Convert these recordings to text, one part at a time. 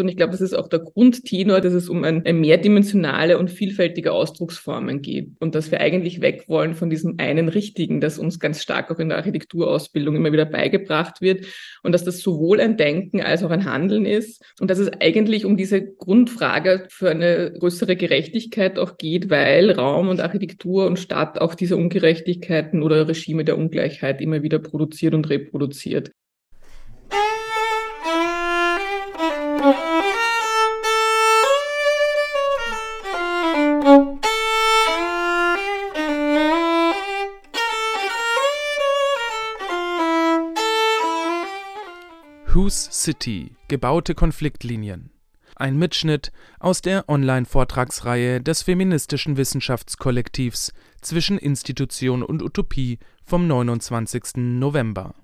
Und ich glaube, das ist auch der Grundtenor, dass es um ein, ein mehrdimensionale und vielfältige Ausdrucksformen geht. Und dass wir eigentlich weg wollen von diesem einen Richtigen, das uns ganz stark auch in der Architekturausbildung immer wieder beigebracht wird. Und dass das sowohl ein Denken als auch ein Handeln ist. Und dass es eigentlich um diese Grundfrage für eine größere Gerechtigkeit auch geht, weil Raum und Architektur und Stadt auch diese Ungerechtigkeiten oder Regime der Ungleichheit immer wieder produziert und reproduziert. City – Gebaute Konfliktlinien. Ein Mitschnitt aus der Online-Vortragsreihe des feministischen Wissenschaftskollektivs Zwischen Institution und Utopie vom 29. November.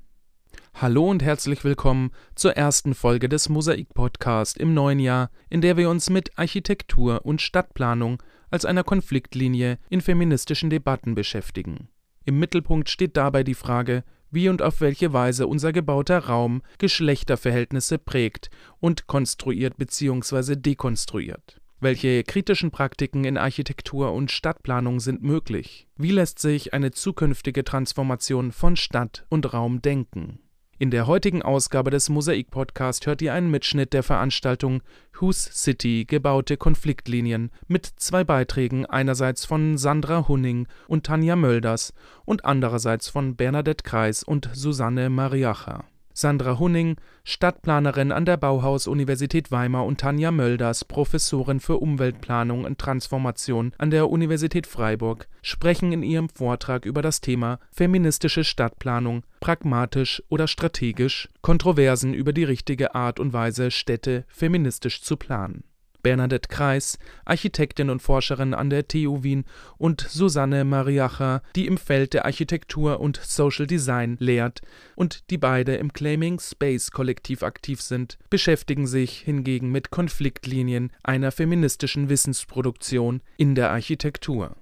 Hallo und herzlich willkommen zur ersten Folge des Mosaik-Podcast im neuen Jahr, in der wir uns mit Architektur und Stadtplanung als einer Konfliktlinie in feministischen Debatten beschäftigen. Im Mittelpunkt steht dabei die Frage, wie und auf welche Weise unser gebauter Raum Geschlechterverhältnisse prägt und konstruiert bzw. dekonstruiert. Welche kritischen Praktiken in Architektur und Stadtplanung sind möglich? Wie lässt sich eine zukünftige Transformation von Stadt und Raum denken? In der heutigen Ausgabe des Mosaik-Podcast hört ihr einen Mitschnitt der Veranstaltung Whose City – Gebaute Konfliktlinien mit zwei Beiträgen einerseits von Sandra Hunning und Tanja Mölders und andererseits von Bernadette Kreis und Susanne Mariacher Sandra Hunning, Stadtplanerin an der Bauhaus-Universität Weimar und Tanja Mölders, Professorin für Umweltplanung und Transformation an der Universität Freiburg, sprechen in ihrem Vortrag über das Thema Feministische Stadtplanung – pragmatisch oder strategisch? Kontroversen über die richtige Art und Weise, Städte feministisch zu planen Bernadette Kreis, Architektin und Forscherin an der TU Wien, und Susanne Mariacher, die im Feld der Architektur und Social Design lehrt und die beide im Claiming Space Kollektiv aktiv sind, beschäftigen sich hingegen mit Konfliktlinien einer feministischen Wissensproduktion in der Architektur.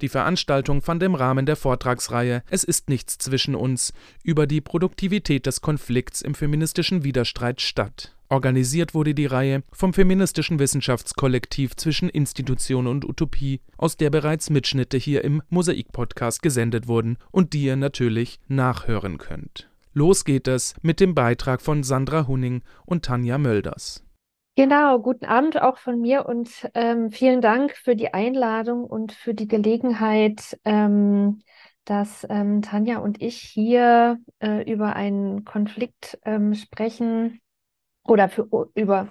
Die Veranstaltung fand im Rahmen der Vortragsreihe Es ist nichts zwischen uns über die Produktivität des Konflikts im feministischen Widerstreit statt Organisiert wurde die Reihe vom feministischen Wissenschaftskollektiv Zwischen Institution und Utopie, aus der bereits Mitschnitte hier im Mosaik-Podcast gesendet wurden und die ihr natürlich nachhören könnt. Los geht es mit dem Beitrag von Sandra Hunning und Tanja Mölders. Genau, guten Abend auch von mir und ähm, vielen Dank für die Einladung und für die Gelegenheit, ähm, dass ähm, Tanja und ich hier äh, über einen Konflikt ähm, sprechen, oder für, über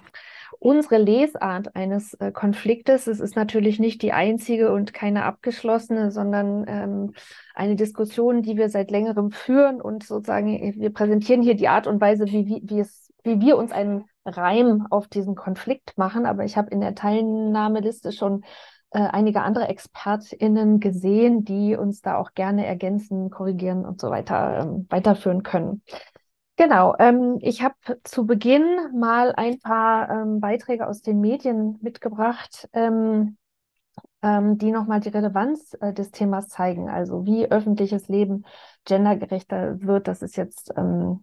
unsere Lesart eines äh, Konfliktes. Es ist natürlich nicht die einzige und keine abgeschlossene, sondern ähm, eine Diskussion, die wir seit längerem führen und sozusagen äh, wir präsentieren hier die Art und Weise, wie, wie, wie, es, wie wir uns einen Reim auf diesen Konflikt machen. Aber ich habe in der Teilnahmeliste schon äh, einige andere ExpertInnen gesehen, die uns da auch gerne ergänzen, korrigieren und so weiter ähm, weiterführen können. Genau, ähm, ich habe zu Beginn mal ein paar ähm, Beiträge aus den Medien mitgebracht, ähm, ähm, die nochmal die Relevanz äh, des Themas zeigen. Also wie öffentliches Leben gendergerechter wird. Das ist jetzt ähm,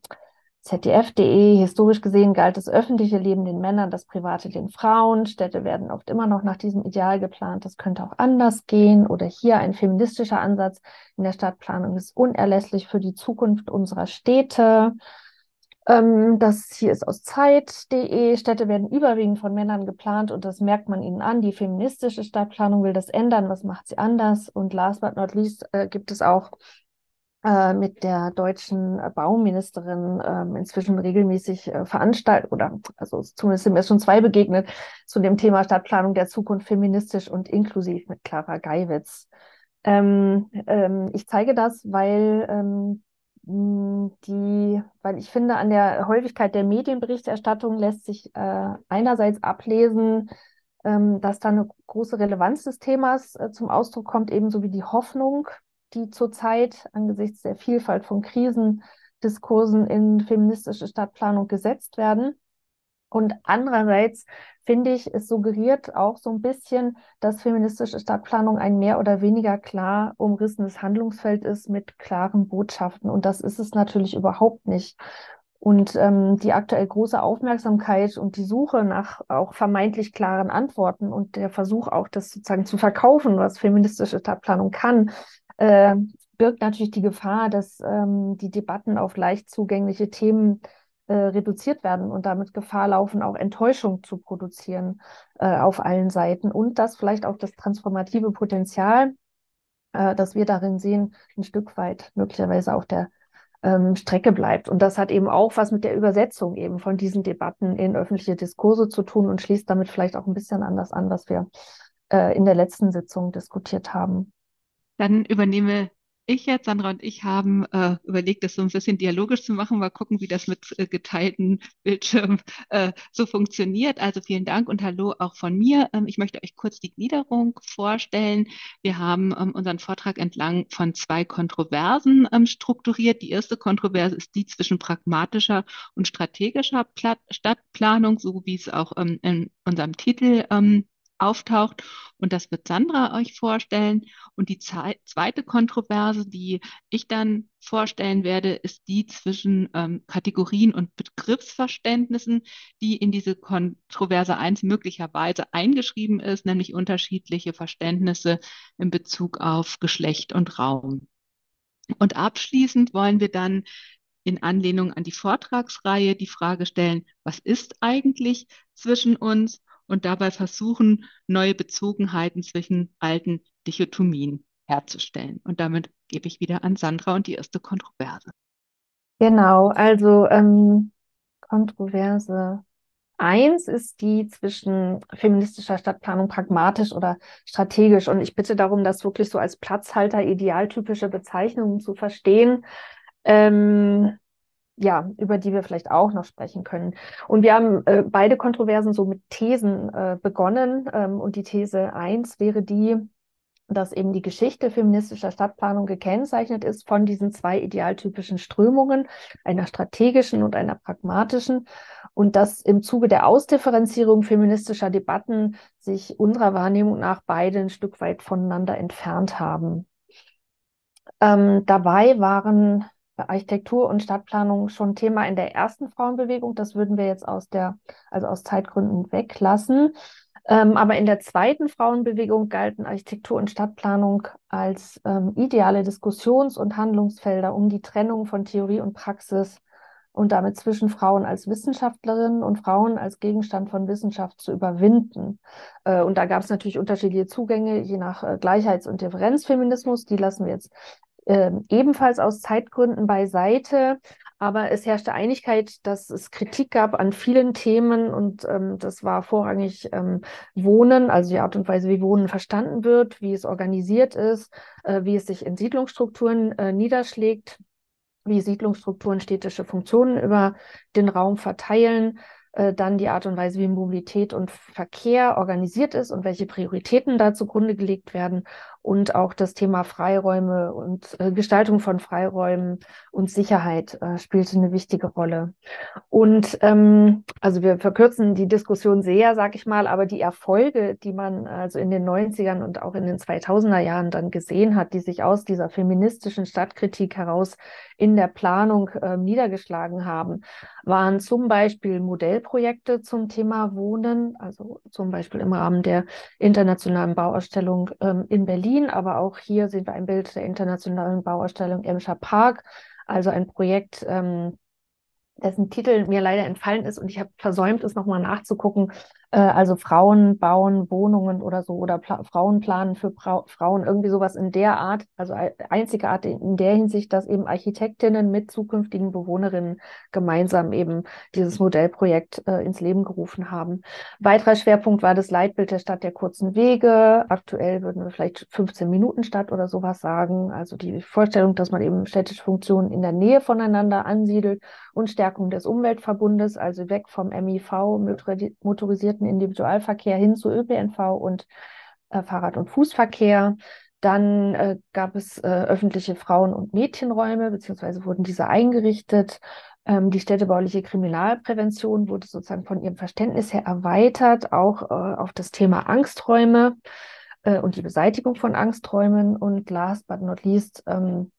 ZDF.de. Historisch gesehen galt das öffentliche Leben den Männern, das private den Frauen. Städte werden oft immer noch nach diesem Ideal geplant. Das könnte auch anders gehen. Oder hier ein feministischer Ansatz in der Stadtplanung ist unerlässlich für die Zukunft unserer Städte. Ähm, das hier ist aus Zeit.de. Städte werden überwiegend von Männern geplant und das merkt man ihnen an. Die feministische Stadtplanung will das ändern. Was macht sie anders? Und last but not least äh, gibt es auch äh, mit der deutschen Bauministerin äh, inzwischen regelmäßig äh, veranstaltet oder also zumindest sind mir schon zwei begegnet zu dem Thema Stadtplanung der Zukunft feministisch und inklusiv mit Clara Geiwitz. Ähm, ähm, ich zeige das, weil ähm, hm, die, weil ich finde, an der Häufigkeit der Medienberichterstattung lässt sich äh, einerseits ablesen, ähm, dass da eine große Relevanz des Themas äh, zum Ausdruck kommt, ebenso wie die Hoffnung, die zurzeit angesichts der Vielfalt von Krisendiskursen in feministische Stadtplanung gesetzt werden. Und andererseits finde ich, es suggeriert auch so ein bisschen, dass feministische Stadtplanung ein mehr oder weniger klar umrissenes Handlungsfeld ist mit klaren Botschaften. Und das ist es natürlich überhaupt nicht. Und ähm, die aktuell große Aufmerksamkeit und die Suche nach auch vermeintlich klaren Antworten und der Versuch auch, das sozusagen zu verkaufen, was feministische Stadtplanung kann, äh, birgt natürlich die Gefahr, dass ähm, die Debatten auf leicht zugängliche Themen äh, reduziert werden und damit Gefahr laufen, auch Enttäuschung zu produzieren äh, auf allen Seiten und dass vielleicht auch das transformative Potenzial, äh, das wir darin sehen, ein Stück weit möglicherweise auf der ähm, Strecke bleibt. Und das hat eben auch was mit der Übersetzung eben von diesen Debatten in öffentliche Diskurse zu tun und schließt damit vielleicht auch ein bisschen an das an, was wir äh, in der letzten Sitzung diskutiert haben. Dann übernehme ich jetzt, Sandra und ich haben äh, überlegt, das so ein bisschen dialogisch zu machen, mal gucken, wie das mit äh, geteilten Bildschirmen äh, so funktioniert. Also vielen Dank und hallo auch von mir. Ähm, ich möchte euch kurz die Gliederung vorstellen. Wir haben ähm, unseren Vortrag entlang von zwei Kontroversen ähm, strukturiert. Die erste Kontroverse ist die zwischen pragmatischer und strategischer Pla Stadtplanung, so wie es auch ähm, in unserem Titel ähm, auftaucht. Und das wird Sandra euch vorstellen. Und die zweite Kontroverse, die ich dann vorstellen werde, ist die zwischen ähm, Kategorien und Begriffsverständnissen, die in diese Kontroverse 1 möglicherweise eingeschrieben ist, nämlich unterschiedliche Verständnisse in Bezug auf Geschlecht und Raum. Und abschließend wollen wir dann in Anlehnung an die Vortragsreihe die Frage stellen, was ist eigentlich zwischen uns und dabei versuchen, neue Bezogenheiten zwischen alten Dichotomien herzustellen. Und damit gebe ich wieder an Sandra und die erste Kontroverse. Genau, also ähm, Kontroverse eins ist die zwischen feministischer Stadtplanung pragmatisch oder strategisch. Und ich bitte darum, das wirklich so als Platzhalter idealtypische Bezeichnungen zu verstehen. Ähm, ja, über die wir vielleicht auch noch sprechen können. Und wir haben äh, beide Kontroversen so mit Thesen äh, begonnen. Ähm, und die These eins wäre die, dass eben die Geschichte feministischer Stadtplanung gekennzeichnet ist von diesen zwei idealtypischen Strömungen, einer strategischen und einer pragmatischen, und dass im Zuge der Ausdifferenzierung feministischer Debatten sich unserer Wahrnehmung nach beide ein Stück weit voneinander entfernt haben. Ähm, dabei waren Architektur und Stadtplanung schon Thema in der ersten Frauenbewegung. Das würden wir jetzt aus der, also aus Zeitgründen weglassen. Ähm, aber in der zweiten Frauenbewegung galten Architektur und Stadtplanung als ähm, ideale Diskussions- und Handlungsfelder, um die Trennung von Theorie und Praxis und damit zwischen Frauen als Wissenschaftlerinnen und Frauen als Gegenstand von Wissenschaft zu überwinden. Äh, und da gab es natürlich unterschiedliche Zugänge, je nach äh, Gleichheits- und Differenzfeminismus. Die lassen wir jetzt äh, ebenfalls aus Zeitgründen beiseite. Aber es herrschte Einigkeit, dass es Kritik gab an vielen Themen und ähm, das war vorrangig ähm, Wohnen, also die Art und Weise, wie Wohnen verstanden wird, wie es organisiert ist, äh, wie es sich in Siedlungsstrukturen äh, niederschlägt, wie Siedlungsstrukturen städtische Funktionen über den Raum verteilen, äh, dann die Art und Weise, wie Mobilität und Verkehr organisiert ist und welche Prioritäten da zugrunde gelegt werden und auch das Thema Freiräume und äh, Gestaltung von Freiräumen und Sicherheit äh, spielte eine wichtige Rolle. Und ähm, also wir verkürzen die Diskussion sehr, sag ich mal, aber die Erfolge, die man also in den 90ern und auch in den 2000er Jahren dann gesehen hat, die sich aus dieser feministischen Stadtkritik heraus in der Planung äh, niedergeschlagen haben, waren zum Beispiel Modellprojekte zum Thema Wohnen, also zum Beispiel im Rahmen der internationalen Bauausstellung ähm, in Berlin Berlin, aber auch hier sehen wir ein Bild der internationalen Bauausstellung Emscher Park, also ein Projekt, ähm, dessen Titel mir leider entfallen ist und ich habe versäumt, es nochmal nachzugucken, also Frauen bauen Wohnungen oder so oder Frauen planen für pra Frauen, irgendwie sowas in der Art, also einzige Art in der Hinsicht, dass eben Architektinnen mit zukünftigen Bewohnerinnen gemeinsam eben dieses Modellprojekt äh, ins Leben gerufen haben. Weiterer Schwerpunkt war das Leitbild der Stadt der kurzen Wege. Aktuell würden wir vielleicht 15 Minuten Stadt oder sowas sagen. Also die Vorstellung, dass man eben städtische Funktionen in der Nähe voneinander ansiedelt und Stärkung des Umweltverbundes, also weg vom MIV, motorisierten öffentlichen Individualverkehr hin zu ÖPNV und äh, Fahrrad- und Fußverkehr. Dann äh, gab es äh, öffentliche Frauen- und Mädchenräume, beziehungsweise wurden diese eingerichtet. Ähm, die städtebauliche Kriminalprävention wurde sozusagen von ihrem Verständnis her erweitert, auch äh, auf das Thema Angsträume äh, und die Beseitigung von Angsträumen. Und last but not least ähm,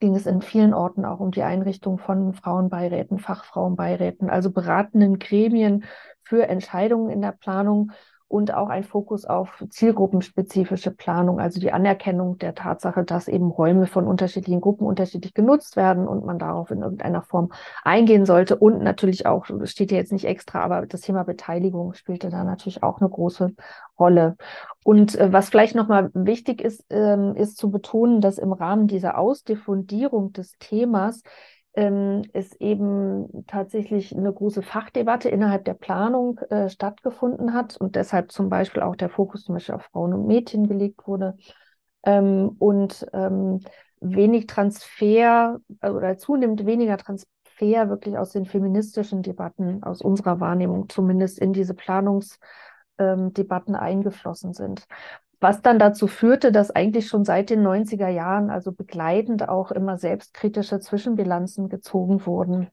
ging es in vielen Orten auch um die Einrichtung von Frauenbeiräten, Fachfrauenbeiräten, also beratenden Gremien für Entscheidungen in der Planung und auch ein Fokus auf zielgruppenspezifische Planung, also die Anerkennung der Tatsache, dass eben Räume von unterschiedlichen Gruppen unterschiedlich genutzt werden und man darauf in irgendeiner Form eingehen sollte. Und natürlich auch, steht ja jetzt nicht extra, aber das Thema Beteiligung spielte da natürlich auch eine große Rolle. Und äh, was vielleicht nochmal wichtig ist, ähm, ist zu betonen, dass im Rahmen dieser Ausdiffundierung des Themas ähm, es eben tatsächlich eine große Fachdebatte innerhalb der Planung äh, stattgefunden hat und deshalb zum Beispiel auch der Fokus zum Beispiel auf Frauen und Mädchen gelegt wurde. Ähm, und ähm, wenig Transfer äh, oder zunehmend weniger Transfer wirklich aus den feministischen Debatten, aus unserer Wahrnehmung zumindest in diese Planungsdebatten ähm, eingeflossen sind was dann dazu führte, dass eigentlich schon seit den 90er Jahren, also begleitend auch immer selbstkritische Zwischenbilanzen gezogen wurden.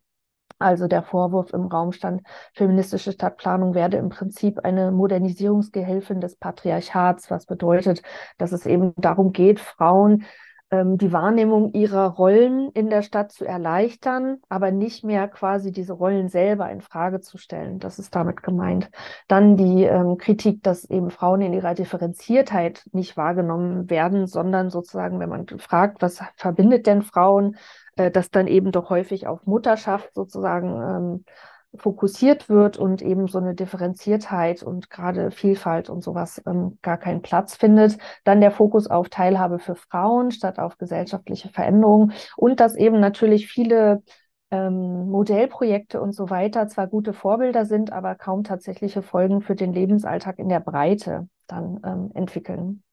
Also der Vorwurf im Raum stand, feministische Stadtplanung werde im Prinzip eine Modernisierungsgehilfin des Patriarchats, was bedeutet, dass es eben darum geht, Frauen die Wahrnehmung ihrer Rollen in der Stadt zu erleichtern, aber nicht mehr quasi diese Rollen selber in Frage zu stellen. Das ist damit gemeint. Dann die ähm, Kritik, dass eben Frauen in ihrer Differenziertheit nicht wahrgenommen werden, sondern sozusagen, wenn man fragt, was verbindet denn Frauen, äh, dass dann eben doch häufig auf Mutterschaft sozusagen ähm, fokussiert wird und eben so eine Differenziertheit und gerade Vielfalt und sowas ähm, gar keinen Platz findet. Dann der Fokus auf Teilhabe für Frauen statt auf gesellschaftliche Veränderungen und dass eben natürlich viele ähm, Modellprojekte und so weiter zwar gute Vorbilder sind, aber kaum tatsächliche Folgen für den Lebensalltag in der Breite dann ähm, entwickeln.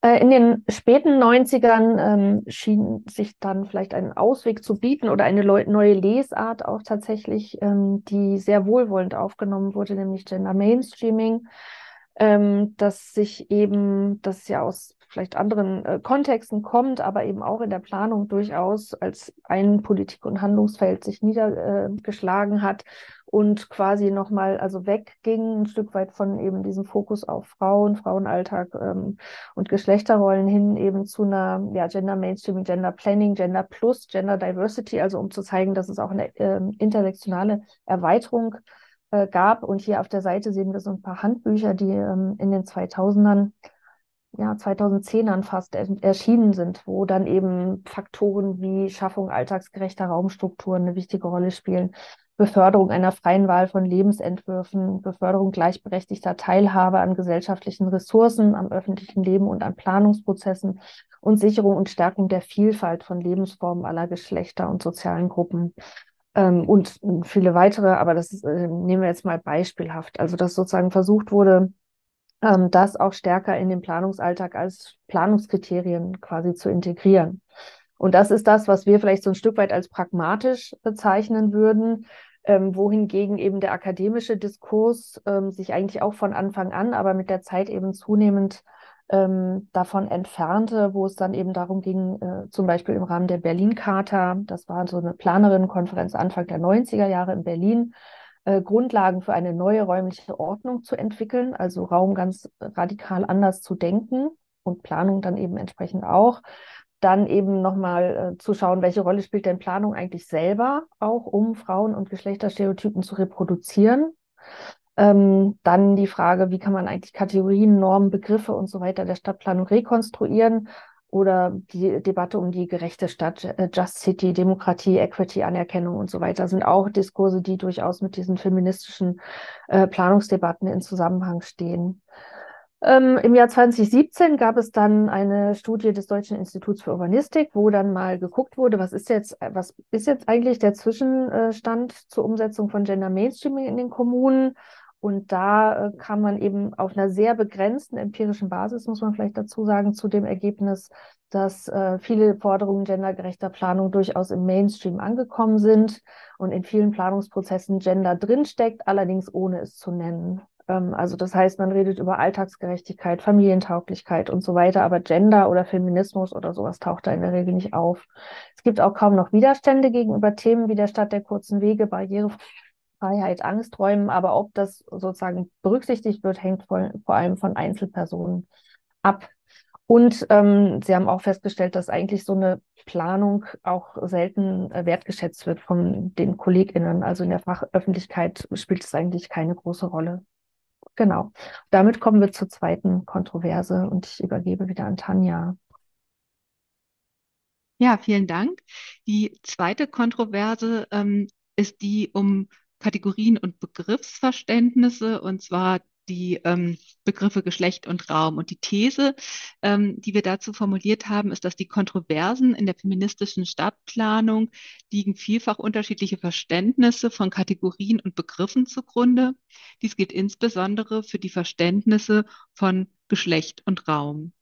Äh, in den späten 90ern ähm, schien sich dann vielleicht einen Ausweg zu bieten oder eine neue Lesart auch tatsächlich, ähm, die sehr wohlwollend aufgenommen wurde, nämlich Gender Mainstreaming, ähm, dass sich eben, das ja aus vielleicht anderen äh, Kontexten kommt, aber eben auch in der Planung durchaus als ein Politik- und Handlungsfeld sich niedergeschlagen äh, hat und quasi nochmal also wegging, ein Stück weit von eben diesem Fokus auf Frauen, Frauenalltag ähm, und Geschlechterrollen hin eben zu einer ja, Gender Mainstreaming, Gender Planning, Gender Plus, Gender Diversity, also um zu zeigen, dass es auch eine äh, intersektionale Erweiterung äh, gab. Und hier auf der Seite sehen wir so ein paar Handbücher, die ähm, in den 2000ern ja, 2010ern fast erschienen sind, wo dann eben Faktoren wie Schaffung alltagsgerechter Raumstrukturen eine wichtige Rolle spielen, Beförderung einer freien Wahl von Lebensentwürfen, Beförderung gleichberechtigter Teilhabe an gesellschaftlichen Ressourcen, am öffentlichen Leben und an Planungsprozessen und Sicherung und Stärkung der Vielfalt von Lebensformen aller Geschlechter und sozialen Gruppen. Ähm, und viele weitere, aber das ist, äh, nehmen wir jetzt mal beispielhaft. Also, dass sozusagen versucht wurde, ähm, das auch stärker in den Planungsalltag als Planungskriterien quasi zu integrieren. Und das ist das, was wir vielleicht so ein Stück weit als pragmatisch bezeichnen würden, ähm, wohingegen eben der akademische Diskurs ähm, sich eigentlich auch von Anfang an, aber mit der Zeit eben zunehmend ähm, davon entfernte, wo es dann eben darum ging, äh, zum Beispiel im Rahmen der Berlin-Charta, das war so eine Planerinnenkonferenz Anfang der 90er Jahre in Berlin, äh, Grundlagen für eine neue räumliche Ordnung zu entwickeln, also Raum ganz radikal anders zu denken und Planung dann eben entsprechend auch. Dann eben nochmal äh, zu schauen, welche Rolle spielt denn Planung eigentlich selber auch, um Frauen- und Geschlechterstereotypen zu reproduzieren. Ähm, dann die Frage, wie kann man eigentlich Kategorien, Normen, Begriffe und so weiter der Stadtplanung rekonstruieren oder die Debatte um die gerechte Stadt, äh, Just City, Demokratie, Equity, Anerkennung und so weiter sind auch Diskurse, die durchaus mit diesen feministischen äh, Planungsdebatten in Zusammenhang stehen. Ähm, Im Jahr 2017 gab es dann eine Studie des Deutschen Instituts für Urbanistik, wo dann mal geguckt wurde, was ist jetzt, was ist jetzt eigentlich der Zwischenstand zur Umsetzung von Gender Mainstreaming in den Kommunen und da äh, kam man eben auf einer sehr begrenzten empirischen Basis, muss man vielleicht dazu sagen, zu dem Ergebnis, dass äh, viele Forderungen gendergerechter Planung durchaus im Mainstream angekommen sind und in vielen Planungsprozessen Gender drinsteckt, allerdings ohne es zu nennen. Ähm, also das heißt, man redet über Alltagsgerechtigkeit, Familientauglichkeit und so weiter, aber Gender oder Feminismus oder sowas taucht da in der Regel nicht auf. Es gibt auch kaum noch Widerstände gegenüber Themen wie der Stadt der kurzen Wege, Barrierefreiheit Freiheit, Angsträumen, aber ob das sozusagen berücksichtigt wird, hängt vor, vor allem von Einzelpersonen ab. Und ähm, Sie haben auch festgestellt, dass eigentlich so eine Planung auch selten äh, wertgeschätzt wird von den KollegInnen. Also in der Fachöffentlichkeit spielt es eigentlich keine große Rolle. Genau. Damit kommen wir zur zweiten Kontroverse und ich übergebe wieder an Tanja. Ja, vielen Dank. Die zweite Kontroverse ähm, ist die um Kategorien und Begriffsverständnisse, und zwar die ähm, Begriffe Geschlecht und Raum. Und die These, ähm, die wir dazu formuliert haben, ist, dass die Kontroversen in der feministischen Stadtplanung liegen vielfach unterschiedliche Verständnisse von Kategorien und Begriffen zugrunde. Dies gilt insbesondere für die Verständnisse von Geschlecht und Raum.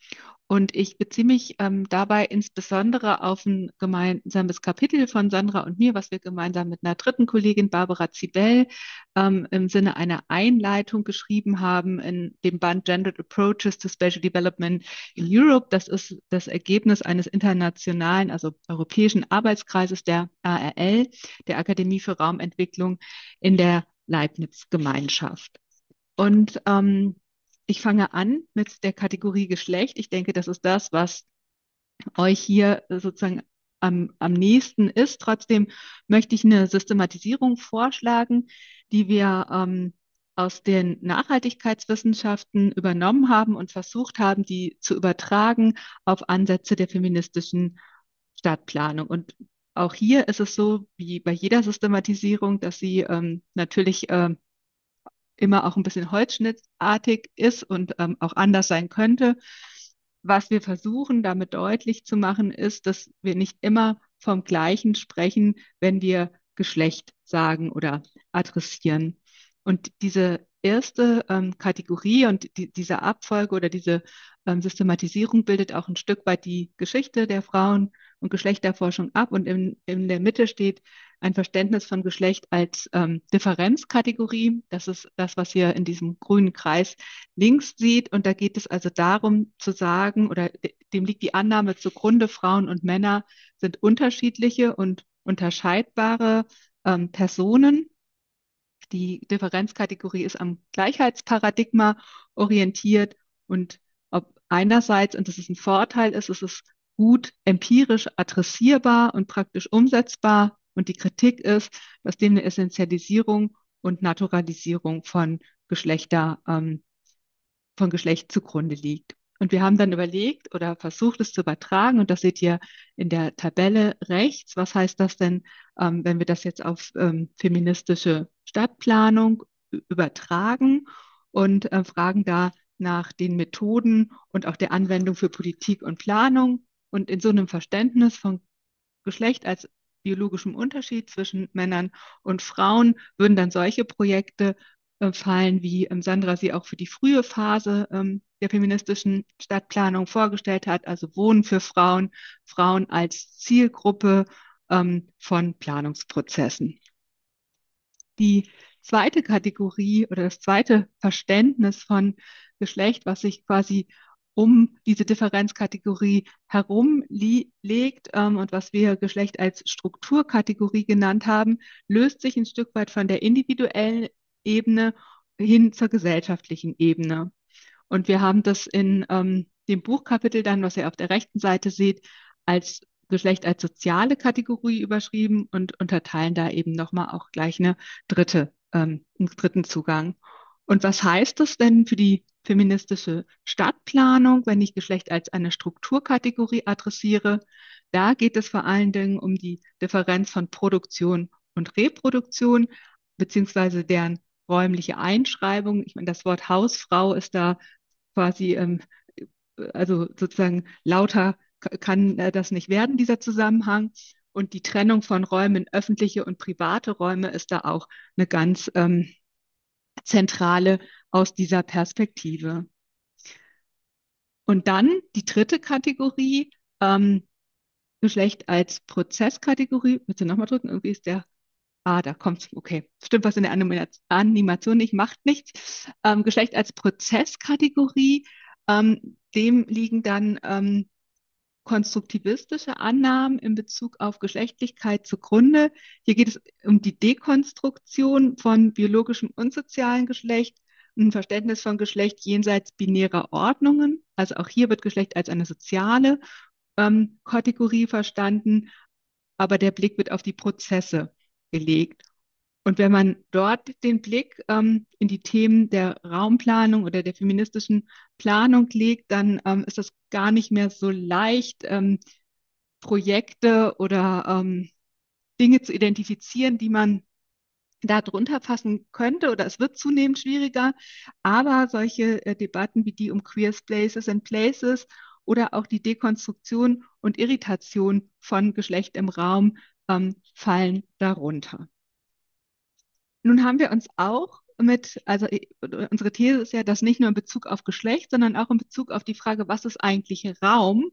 Und ich beziehe mich ähm, dabei insbesondere auf ein gemeinsames Kapitel von Sandra und mir, was wir gemeinsam mit einer dritten Kollegin, Barbara Zibel, ähm, im Sinne einer Einleitung geschrieben haben in dem Band Gendered Approaches to Spatial Development in Europe. Das ist das Ergebnis eines internationalen, also europäischen Arbeitskreises der ARL, der Akademie für Raumentwicklung in der Leibniz-Gemeinschaft. Und ähm, ich fange an mit der Kategorie Geschlecht. Ich denke, das ist das, was euch hier sozusagen am, am nächsten ist. Trotzdem möchte ich eine Systematisierung vorschlagen, die wir ähm, aus den Nachhaltigkeitswissenschaften übernommen haben und versucht haben, die zu übertragen auf Ansätze der feministischen Stadtplanung. Und auch hier ist es so, wie bei jeder Systematisierung, dass sie ähm, natürlich äh, immer auch ein bisschen holzschnittartig ist und ähm, auch anders sein könnte. Was wir versuchen damit deutlich zu machen, ist, dass wir nicht immer vom Gleichen sprechen, wenn wir Geschlecht sagen oder adressieren. Und diese erste ähm, Kategorie und die, diese Abfolge oder diese ähm, Systematisierung bildet auch ein Stück weit die Geschichte der Frauen- und Geschlechterforschung ab. Und in, in der Mitte steht ein Verständnis von Geschlecht als ähm, Differenzkategorie. Das ist das, was ihr in diesem grünen Kreis links sieht. Und da geht es also darum zu sagen, oder dem liegt die Annahme zugrunde, Frauen und Männer sind unterschiedliche und unterscheidbare ähm, Personen. Die Differenzkategorie ist am Gleichheitsparadigma orientiert und ob einerseits, und das ist ein Vorteil, ist, es ist gut empirisch adressierbar und praktisch umsetzbar. Und die Kritik ist, dass dem eine Essentialisierung und Naturalisierung von Geschlechter, ähm, von Geschlecht zugrunde liegt. Und wir haben dann überlegt oder versucht es zu übertragen, und das seht ihr in der Tabelle rechts. Was heißt das denn, ähm, wenn wir das jetzt auf ähm, feministische Stadtplanung übertragen und äh, fragen da nach den Methoden und auch der Anwendung für Politik und Planung und in so einem Verständnis von Geschlecht als biologischem Unterschied zwischen Männern und Frauen würden dann solche Projekte äh, fallen, wie ähm, Sandra sie auch für die frühe Phase ähm, der feministischen Stadtplanung vorgestellt hat, also Wohnen für Frauen, Frauen als Zielgruppe ähm, von Planungsprozessen. Die zweite Kategorie oder das zweite Verständnis von Geschlecht, was sich quasi um diese Differenzkategorie herumlegt ähm, und was wir Geschlecht als Strukturkategorie genannt haben, löst sich ein Stück weit von der individuellen Ebene hin zur gesellschaftlichen Ebene. Und wir haben das in ähm, dem Buchkapitel dann, was ihr auf der rechten Seite seht, als Geschlecht als soziale Kategorie überschrieben und unterteilen da eben nochmal auch gleich eine dritte, ähm, einen dritten Zugang. Und was heißt das denn für die feministische Stadtplanung, wenn ich Geschlecht als eine Strukturkategorie adressiere? Da geht es vor allen Dingen um die Differenz von Produktion und Reproduktion, beziehungsweise deren räumliche Einschreibung. Ich meine, das Wort Hausfrau ist da quasi, ähm, also sozusagen lauter kann äh, das nicht werden, dieser Zusammenhang. Und die Trennung von Räumen, öffentliche und private Räume, ist da auch eine ganz ähm, zentrale aus dieser Perspektive. Und dann die dritte Kategorie, ähm, Geschlecht als Prozesskategorie. Willst du nochmal drücken? Irgendwie ist der, ah, da kommt's. Okay, stimmt was in der Animation nicht, macht nichts. Ähm, Geschlecht als Prozesskategorie, ähm, dem liegen dann ähm, konstruktivistische Annahmen in Bezug auf Geschlechtlichkeit zugrunde. Hier geht es um die Dekonstruktion von biologischem und sozialen Geschlecht, ein Verständnis von Geschlecht jenseits binärer Ordnungen. Also auch hier wird Geschlecht als eine soziale ähm, Kategorie verstanden, aber der Blick wird auf die Prozesse gelegt. Und wenn man dort den Blick ähm, in die Themen der Raumplanung oder der feministischen Planung legt, dann ähm, ist das gar nicht mehr so leicht, ähm, Projekte oder ähm, Dinge zu identifizieren, die man da drunter fassen könnte oder es wird zunehmend schwieriger. Aber solche äh, Debatten wie die um Queer Places and Places oder auch die Dekonstruktion und Irritation von Geschlecht im Raum ähm, fallen darunter. Nun haben wir uns auch mit, also äh, unsere These ist ja, dass nicht nur in Bezug auf Geschlecht, sondern auch in Bezug auf die Frage, was ist eigentlich Raum,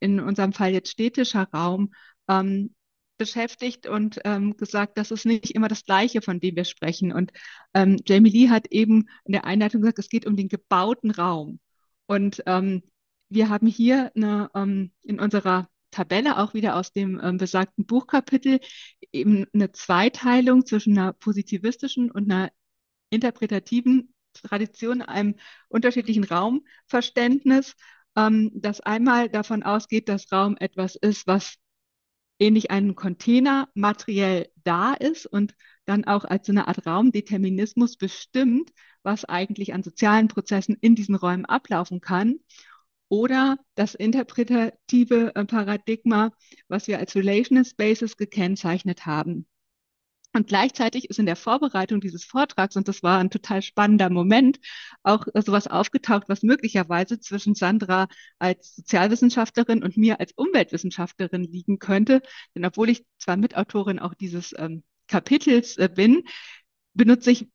in unserem Fall jetzt städtischer Raum, ähm, beschäftigt und ähm, gesagt, das ist nicht immer das Gleiche, von dem wir sprechen. Und ähm, Jamie Lee hat eben in der Einleitung gesagt, es geht um den gebauten Raum. Und ähm, wir haben hier eine, ähm, in unserer Tabelle auch wieder aus dem ähm, besagten Buchkapitel eben eine Zweiteilung zwischen einer positivistischen und einer interpretativen Tradition, einem unterschiedlichen Raumverständnis, ähm, das einmal davon ausgeht, dass Raum etwas ist, was ähnlich einem Container materiell da ist und dann auch als so eine Art Raumdeterminismus bestimmt, was eigentlich an sozialen Prozessen in diesen Räumen ablaufen kann. Oder das interpretative äh, Paradigma, was wir als Relational Spaces gekennzeichnet haben. Und gleichzeitig ist in der Vorbereitung dieses Vortrags, und das war ein total spannender Moment, auch sowas aufgetaucht, was möglicherweise zwischen Sandra als Sozialwissenschaftlerin und mir als Umweltwissenschaftlerin liegen könnte. Denn obwohl ich zwar Mitautorin auch dieses ähm, Kapitels äh, bin, benutze ich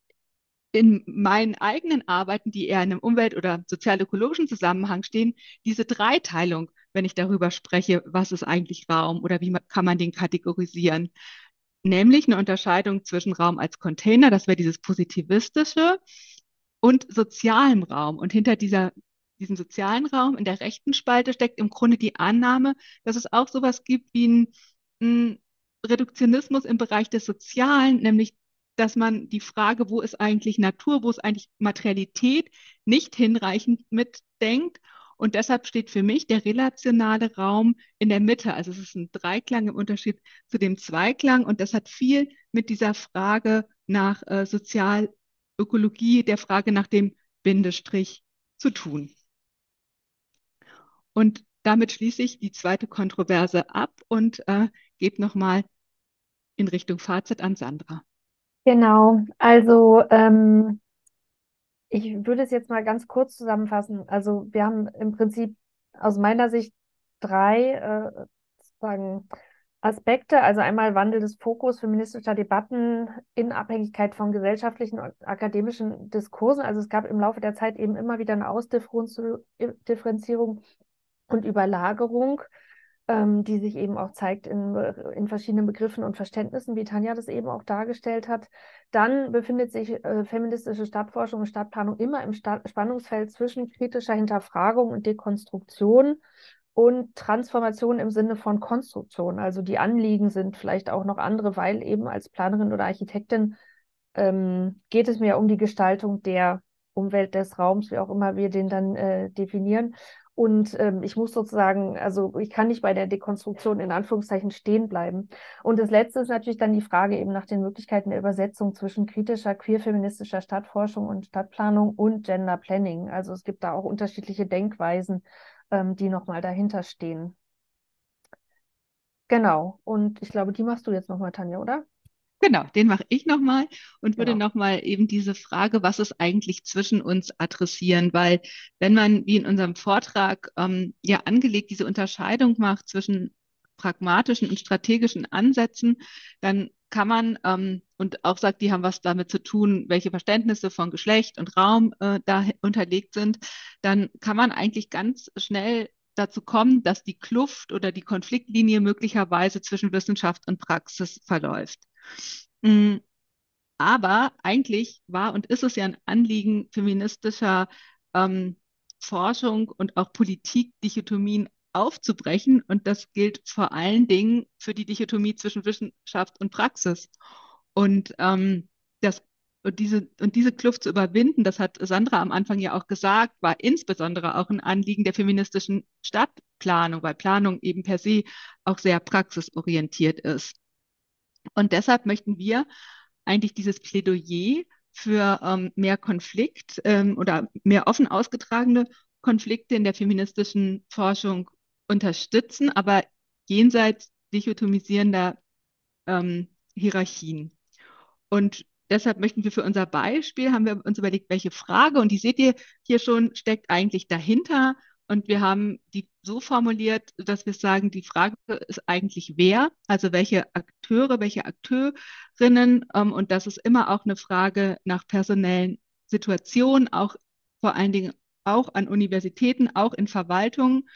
in meinen eigenen Arbeiten, die eher in einem Umwelt- oder sozial-ökologischen Zusammenhang stehen, diese Dreiteilung, wenn ich darüber spreche, was ist eigentlich Raum oder wie kann man den kategorisieren nämlich eine Unterscheidung zwischen Raum als Container, das wäre dieses positivistische, und sozialem Raum. Und hinter dieser, diesem sozialen Raum in der rechten Spalte steckt im Grunde die Annahme, dass es auch sowas gibt wie ein, ein Reduktionismus im Bereich des Sozialen, nämlich dass man die Frage, wo ist eigentlich Natur, wo ist eigentlich Materialität, nicht hinreichend mitdenkt und deshalb steht für mich der relationale Raum in der Mitte. Also es ist ein Dreiklang im Unterschied zu dem Zweiklang. Und das hat viel mit dieser Frage nach äh, Sozialökologie, der Frage nach dem Bindestrich zu tun. Und damit schließe ich die zweite Kontroverse ab und äh, gebe nochmal in Richtung Fazit an Sandra. Genau, also ähm, ich würde es jetzt mal ganz kurz zusammenfassen. Also wir haben im Prinzip aus meiner Sicht drei äh, sozusagen Aspekte. Also einmal Wandel des Fokus feministischer Debatten in Abhängigkeit von gesellschaftlichen und akademischen Diskursen. Also es gab im Laufe der Zeit eben immer wieder eine Ausdifferenzierung und Überlagerung ähm, die sich eben auch zeigt in, in verschiedenen Begriffen und Verständnissen, wie Tanja das eben auch dargestellt hat. Dann befindet sich äh, feministische Stadtforschung und Stadtplanung immer im Sta Spannungsfeld zwischen kritischer Hinterfragung und Dekonstruktion und Transformation im Sinne von Konstruktion. Also die Anliegen sind vielleicht auch noch andere, weil eben als Planerin oder Architektin ähm, geht es mir um die Gestaltung der Umwelt des Raums, wie auch immer wir den dann äh, definieren. Und ähm, ich muss sozusagen, also ich kann nicht bei der Dekonstruktion in Anführungszeichen stehen bleiben. Und das Letzte ist natürlich dann die Frage eben nach den Möglichkeiten der Übersetzung zwischen kritischer, queer-feministischer Stadtforschung und Stadtplanung und Gender Planning. Also es gibt da auch unterschiedliche Denkweisen, ähm, die nochmal dahinter stehen. Genau. Und ich glaube, die machst du jetzt nochmal, Tanja, oder? Genau, den mache ich nochmal und würde genau. nochmal eben diese Frage, was ist eigentlich zwischen uns adressieren, weil wenn man, wie in unserem Vortrag ähm, ja angelegt, diese Unterscheidung macht zwischen pragmatischen und strategischen Ansätzen, dann kann man ähm, und auch sagt, die haben was damit zu tun, welche Verständnisse von Geschlecht und Raum äh, da unterlegt sind, dann kann man eigentlich ganz schnell dazu kommen, dass die Kluft oder die Konfliktlinie möglicherweise zwischen Wissenschaft und Praxis verläuft. Mm, aber eigentlich war und ist es ja ein Anliegen feministischer ähm, Forschung und auch Politik, Dichotomien aufzubrechen. Und das gilt vor allen Dingen für die Dichotomie zwischen Wissenschaft und Praxis. Und ähm, das und diese, und diese Kluft zu überwinden, das hat Sandra am Anfang ja auch gesagt, war insbesondere auch ein Anliegen der feministischen Stadtplanung, weil Planung eben per se auch sehr praxisorientiert ist. Und deshalb möchten wir eigentlich dieses Plädoyer für ähm, mehr Konflikt ähm, oder mehr offen ausgetragene Konflikte in der feministischen Forschung unterstützen, aber jenseits dichotomisierender ähm, Hierarchien. Und deshalb möchten wir für unser Beispiel, haben wir uns überlegt, welche Frage, und die seht ihr hier schon, steckt eigentlich dahinter. Und wir haben die so formuliert, dass wir sagen, die Frage ist eigentlich wer, also welche Akteure, welche Akteurinnen. Ähm, und das ist immer auch eine Frage nach personellen Situationen, auch vor allen Dingen auch an Universitäten, auch in Verwaltungen,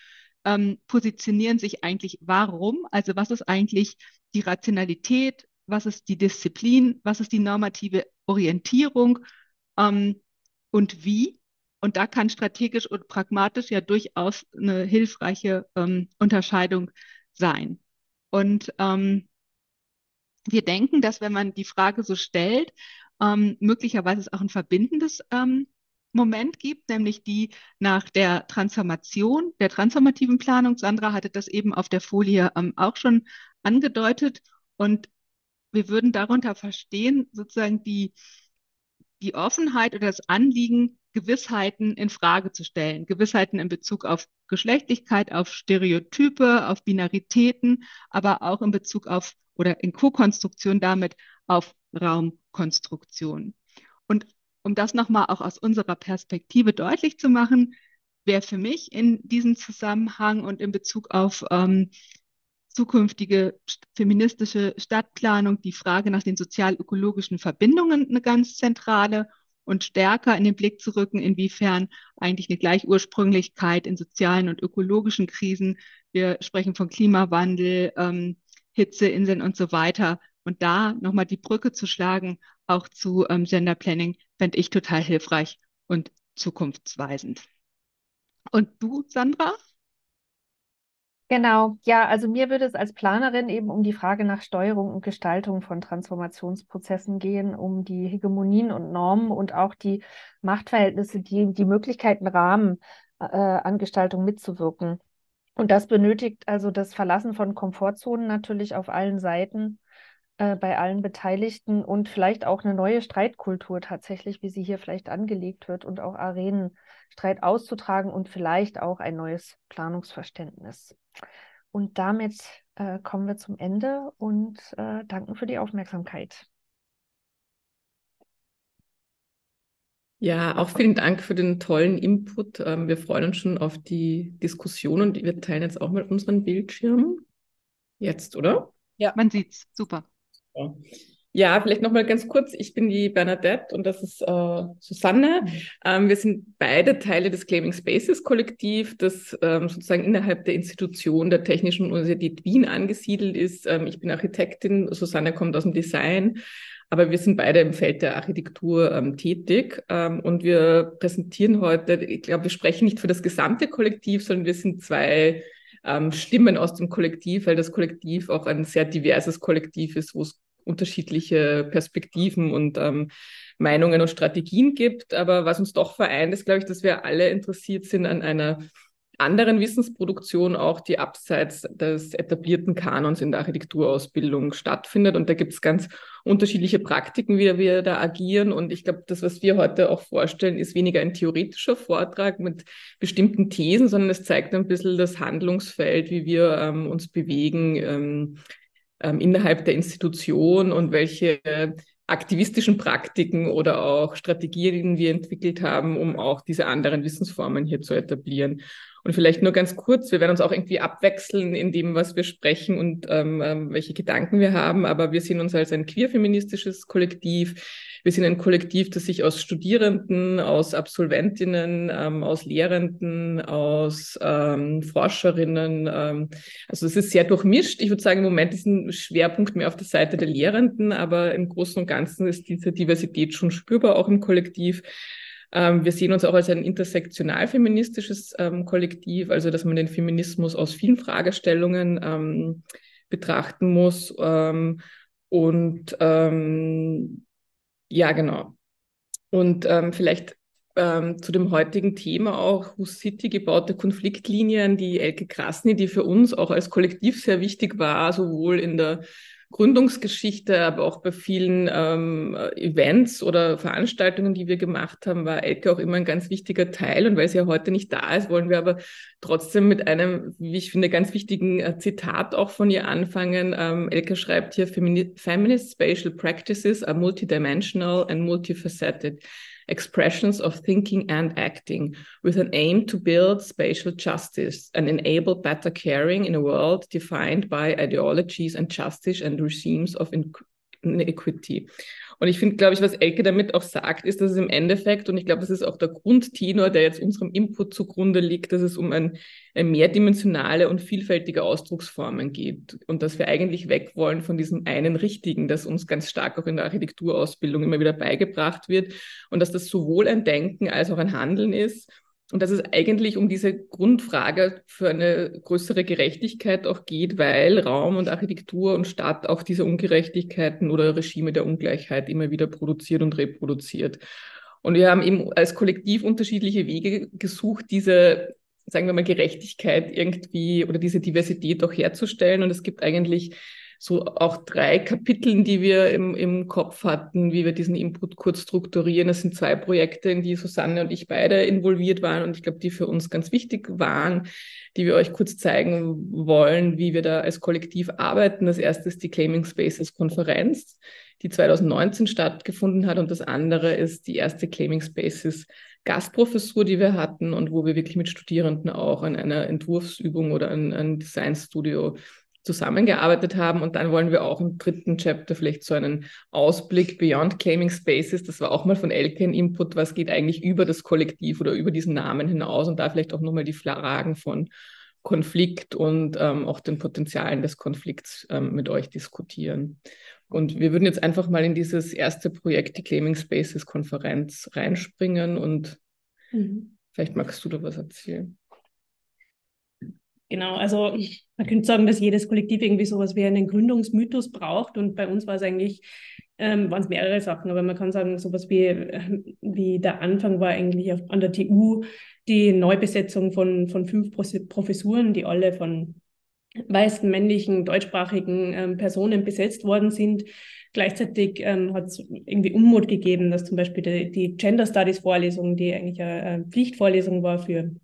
ähm, positionieren sich eigentlich warum, also was ist eigentlich die Rationalität, was ist die Disziplin, was ist die normative Orientierung ähm, und wie. Und da kann strategisch und pragmatisch ja durchaus eine hilfreiche ähm, Unterscheidung sein. Und ähm, wir denken, dass wenn man die Frage so stellt, ähm, möglicherweise es auch ein verbindendes ähm, Moment gibt, nämlich die nach der Transformation, der transformativen Planung. Sandra hatte das eben auf der Folie ähm, auch schon angedeutet. Und wir würden darunter verstehen, sozusagen die, die Offenheit oder das Anliegen, Gewissheiten in Frage zu stellen. Gewissheiten in Bezug auf Geschlechtlichkeit, auf Stereotype, auf Binaritäten, aber auch in Bezug auf oder in Co-Konstruktion damit auf Raumkonstruktion. Und um das nochmal auch aus unserer Perspektive deutlich zu machen, wäre für mich in diesem Zusammenhang und in Bezug auf ähm, zukünftige feministische Stadtplanung die Frage nach den sozial-ökologischen Verbindungen eine ganz zentrale und stärker in den Blick zu rücken, inwiefern eigentlich eine Gleichursprünglichkeit in sozialen und ökologischen Krisen, wir sprechen von Klimawandel, ähm, Hitzeinseln und so weiter, und da nochmal die Brücke zu schlagen, auch zu ähm, Gender Planning, fände ich total hilfreich und zukunftsweisend. Und du, Sandra? Genau, ja, also mir würde es als Planerin eben um die Frage nach Steuerung und Gestaltung von Transformationsprozessen gehen, um die Hegemonien und Normen und auch die Machtverhältnisse, die die Möglichkeiten Rahmen äh, an Gestaltung mitzuwirken. Und das benötigt also das Verlassen von Komfortzonen natürlich auf allen Seiten äh, bei allen Beteiligten und vielleicht auch eine neue Streitkultur tatsächlich, wie sie hier vielleicht angelegt wird und auch Arenen Streit auszutragen und vielleicht auch ein neues Planungsverständnis. Und damit äh, kommen wir zum Ende und äh, danken für die Aufmerksamkeit. Ja, auch vielen Dank für den tollen Input. Ähm, wir freuen uns schon auf die Diskussion und wir teilen jetzt auch mal unseren Bildschirm. Jetzt, oder? Ja, man sieht's. Super. Ja, vielleicht nochmal ganz kurz. Ich bin die Bernadette und das ist äh, Susanne. Ähm, wir sind beide Teile des Claiming Spaces Kollektiv, das ähm, sozusagen innerhalb der Institution der Technischen Universität Wien angesiedelt ist. Ähm, ich bin Architektin, Susanne kommt aus dem Design, aber wir sind beide im Feld der Architektur ähm, tätig ähm, und wir präsentieren heute, ich glaube, wir sprechen nicht für das gesamte Kollektiv, sondern wir sind zwei ähm, Stimmen aus dem Kollektiv, weil das Kollektiv auch ein sehr diverses Kollektiv ist, wo es unterschiedliche Perspektiven und ähm, Meinungen und Strategien gibt. Aber was uns doch vereint, ist, glaube ich, dass wir alle interessiert sind an einer anderen Wissensproduktion auch, die abseits des etablierten Kanons in der Architekturausbildung stattfindet. Und da gibt es ganz unterschiedliche Praktiken, wie wir da agieren. Und ich glaube, das, was wir heute auch vorstellen, ist weniger ein theoretischer Vortrag mit bestimmten Thesen, sondern es zeigt ein bisschen das Handlungsfeld, wie wir ähm, uns bewegen ähm, ähm, innerhalb der Institution und welche aktivistischen Praktiken oder auch Strategien wir entwickelt haben, um auch diese anderen Wissensformen hier zu etablieren. Und vielleicht nur ganz kurz, wir werden uns auch irgendwie abwechseln in dem, was wir sprechen und ähm, ähm, welche Gedanken wir haben, aber wir sehen uns als ein queer-feministisches Kollektiv. Wir sind ein Kollektiv, das sich aus Studierenden, aus Absolventinnen, ähm, aus Lehrenden, aus ähm, Forscherinnen, ähm, also es ist sehr durchmischt. Ich würde sagen, im Moment ist ein Schwerpunkt mehr auf der Seite der Lehrenden, aber im Großen und Ganzen ist diese Diversität schon spürbar auch im Kollektiv. Ähm, wir sehen uns auch als ein intersektional feministisches ähm, Kollektiv, also dass man den Feminismus aus vielen Fragestellungen ähm, betrachten muss. Ähm, und ähm, Ja, genau. Und ähm, vielleicht ähm, zu dem heutigen Thema auch Hus City gebaute Konfliktlinien, die Elke Krasny, die für uns auch als Kollektiv sehr wichtig war, sowohl in der Gründungsgeschichte, aber auch bei vielen ähm, Events oder Veranstaltungen, die wir gemacht haben, war Elke auch immer ein ganz wichtiger Teil. Und weil sie ja heute nicht da ist, wollen wir aber trotzdem mit einem, wie ich finde, ganz wichtigen äh, Zitat auch von ihr anfangen. Ähm, Elke schreibt hier, Feminist Spatial Practices are multidimensional and multifaceted. Expressions of thinking and acting with an aim to build spatial justice and enable better caring in a world defined by ideologies and justice and regimes of inequity. Und ich finde, glaube ich, was Elke damit auch sagt, ist, dass es im Endeffekt, und ich glaube, das ist auch der Grundtenor, der jetzt unserem Input zugrunde liegt, dass es um ein, ein mehrdimensionale und vielfältige Ausdrucksformen geht. Und dass wir eigentlich weg wollen von diesem einen Richtigen, das uns ganz stark auch in der Architekturausbildung immer wieder beigebracht wird. Und dass das sowohl ein Denken als auch ein Handeln ist und dass es eigentlich um diese Grundfrage für eine größere Gerechtigkeit auch geht, weil Raum und Architektur und Stadt auch diese Ungerechtigkeiten oder Regime der Ungleichheit immer wieder produziert und reproduziert. Und wir haben eben als Kollektiv unterschiedliche Wege gesucht, diese, sagen wir mal, Gerechtigkeit irgendwie oder diese Diversität auch herzustellen. Und es gibt eigentlich so auch drei Kapiteln, die wir im, im Kopf hatten, wie wir diesen Input kurz strukturieren. Das sind zwei Projekte, in die Susanne und ich beide involviert waren und ich glaube, die für uns ganz wichtig waren, die wir euch kurz zeigen wollen, wie wir da als Kollektiv arbeiten. Das erste ist die Claiming Spaces Konferenz, die 2019 stattgefunden hat und das andere ist die erste Claiming Spaces Gastprofessur, die wir hatten und wo wir wirklich mit Studierenden auch an einer Entwurfsübung oder an einem Designstudio zusammengearbeitet haben. Und dann wollen wir auch im dritten Chapter vielleicht so einen Ausblick Beyond Claiming Spaces. Das war auch mal von Elke ein Input, was geht eigentlich über das Kollektiv oder über diesen Namen hinaus und da vielleicht auch nochmal die Fragen von Konflikt und ähm, auch den Potenzialen des Konflikts ähm, mit euch diskutieren. Und wir würden jetzt einfach mal in dieses erste Projekt, die Claiming Spaces Konferenz, reinspringen und mhm. vielleicht magst du da was erzählen. Genau, also man könnte sagen, dass jedes Kollektiv irgendwie sowas wie einen Gründungsmythos braucht und bei uns war es eigentlich, ähm, waren es mehrere Sachen, aber man kann sagen, sowas wie, wie der Anfang war eigentlich auf, an der TU die Neubesetzung von, von fünf Professuren, die alle von weißen, männlichen, deutschsprachigen ähm, Personen besetzt worden sind. Gleichzeitig ähm, hat es irgendwie Unmut gegeben, dass zum Beispiel die, die Gender Studies Vorlesung, die eigentlich eine Pflichtvorlesung war für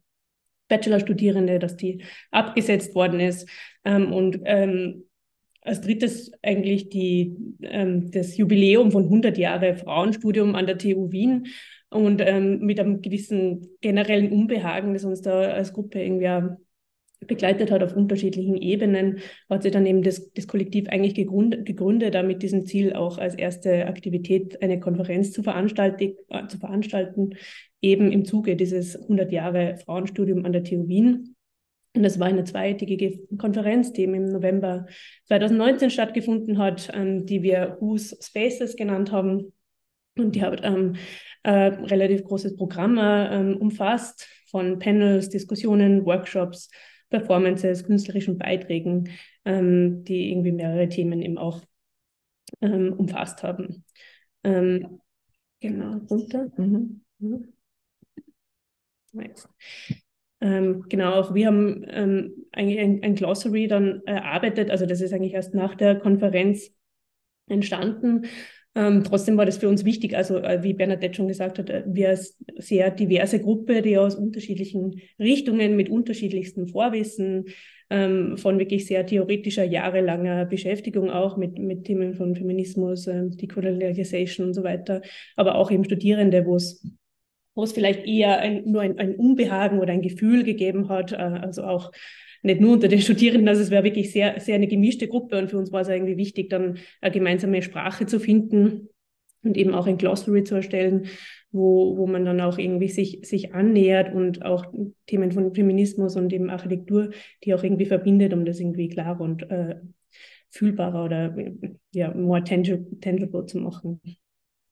Bachelorstudierende, dass die abgesetzt worden ist. Ähm, und ähm, als drittes eigentlich die, ähm, das Jubiläum von 100 Jahre Frauenstudium an der TU Wien und ähm, mit einem gewissen generellen Unbehagen, das uns da als Gruppe irgendwie begleitet hat auf unterschiedlichen Ebenen, hat sich dann eben das, das Kollektiv eigentlich gegründet, gegründet, da mit diesem Ziel auch als erste Aktivität eine Konferenz zu, veranstalten, äh, zu veranstalten, eben im Zuge dieses 100 Jahre Frauenstudium an der TU Wien. Und das war eine zweitägige Konferenz, die im November 2019 stattgefunden hat, ähm, die wir Who's Spaces genannt haben. Und die hat ähm, äh, relativ großes Programm äh, umfasst von Panels, Diskussionen, Workshops, Performances, künstlerischen Beiträgen, ähm, die irgendwie mehrere Themen eben auch ähm, umfasst haben. Ähm, genau, runter. Mhm. Mhm. Nice. Ähm, genau, auch wir haben ähm, eigentlich ein, ein, Glossary dann erarbeitet, also das ist eigentlich erst nach der Konferenz entstanden. Ähm, trotzdem war das für uns wichtig, also äh, wie Bernadette schon gesagt hat, äh, wir sehr diverse Gruppe, die aus unterschiedlichen Richtungen mit unterschiedlichsten Vorwissen, ähm, von wirklich sehr theoretischer, jahrelanger Beschäftigung auch mit, mit Themen von Feminismus, äh, Decolonialization und so weiter, aber auch eben Studierende, wo es wo es vielleicht eher ein, nur ein, ein, Unbehagen oder ein Gefühl gegeben hat, äh, also auch nicht nur unter den Studierenden, also es wäre wirklich sehr, sehr eine gemischte Gruppe und für uns war es irgendwie wichtig, dann eine gemeinsame Sprache zu finden und eben auch ein Glossary zu erstellen, wo, wo man dann auch irgendwie sich, sich annähert und auch Themen von Feminismus und eben Architektur, die auch irgendwie verbindet, um das irgendwie klarer und äh, fühlbarer oder ja, more tangible, tangible zu machen.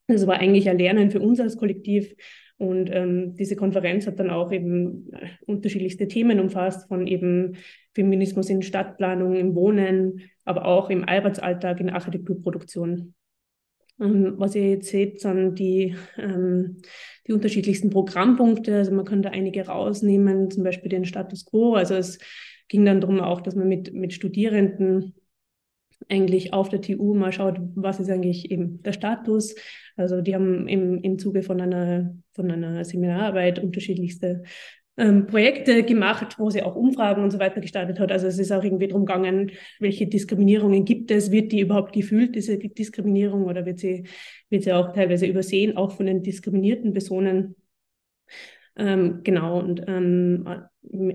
Das war eigentlich ein Lernen für uns als Kollektiv, und ähm, diese Konferenz hat dann auch eben äh, unterschiedlichste Themen umfasst, von eben Feminismus in Stadtplanung, im Wohnen, aber auch im Arbeitsalltag, in Architekturproduktion. Ähm, was ihr jetzt seht, sind die, ähm, die unterschiedlichsten Programmpunkte. Also man kann da einige rausnehmen, zum Beispiel den Status quo. Also es ging dann darum auch, dass man mit, mit Studierenden eigentlich auf der TU mal schaut, was ist eigentlich eben der Status. Also die haben im, im Zuge von einer, von einer Seminararbeit unterschiedlichste ähm, Projekte gemacht, wo sie auch Umfragen und so weiter gestartet hat. Also es ist auch irgendwie darum gegangen, welche Diskriminierungen gibt es, wird die überhaupt gefühlt, diese Diskriminierung, oder wird sie, wird sie auch teilweise übersehen, auch von den diskriminierten Personen. Ähm, genau, und ähm,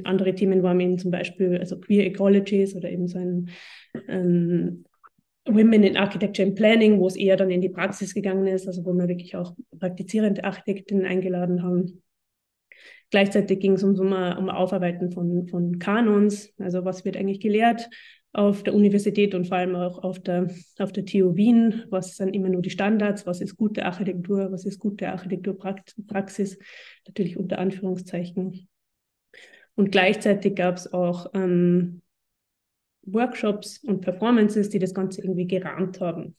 andere Themen waren eben zum Beispiel also Queer Ecologies oder eben so ein ähm, Women in Architecture and Planning, wo es eher dann in die Praxis gegangen ist, also wo wir wirklich auch praktizierende Architektinnen eingeladen haben. Gleichzeitig ging es um, um, um Aufarbeiten von, von Kanons, also was wird eigentlich gelehrt auf der Universität und vor allem auch auf der, auf der TU Wien, was sind immer nur die Standards, was ist gute Architektur, was ist gute Architekturpraxis, natürlich unter Anführungszeichen. Und gleichzeitig gab es auch ähm, Workshops und Performances, die das Ganze irgendwie gerahmt haben.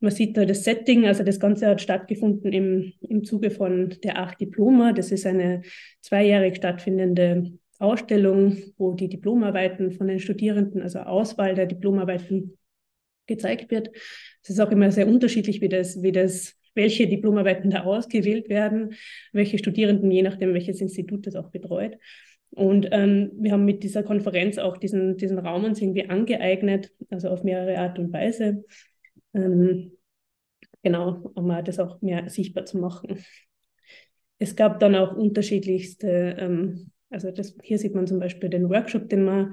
Man sieht da das Setting, also das Ganze hat stattgefunden im, im Zuge von der Acht Diploma. Das ist eine zweijährig stattfindende Ausstellung, wo die Diplomarbeiten von den Studierenden, also Auswahl der Diplomarbeiten gezeigt wird. Es ist auch immer sehr unterschiedlich, wie das, wie das, welche Diplomarbeiten da ausgewählt werden, welche Studierenden, je nachdem, welches Institut das auch betreut. Und ähm, wir haben mit dieser Konferenz auch diesen, diesen Raum uns irgendwie angeeignet, also auf mehrere Art und Weise. Ähm, genau, um das auch mehr sichtbar zu machen. Es gab dann auch unterschiedlichste, ähm, also das, hier sieht man zum Beispiel den Workshop, den wir,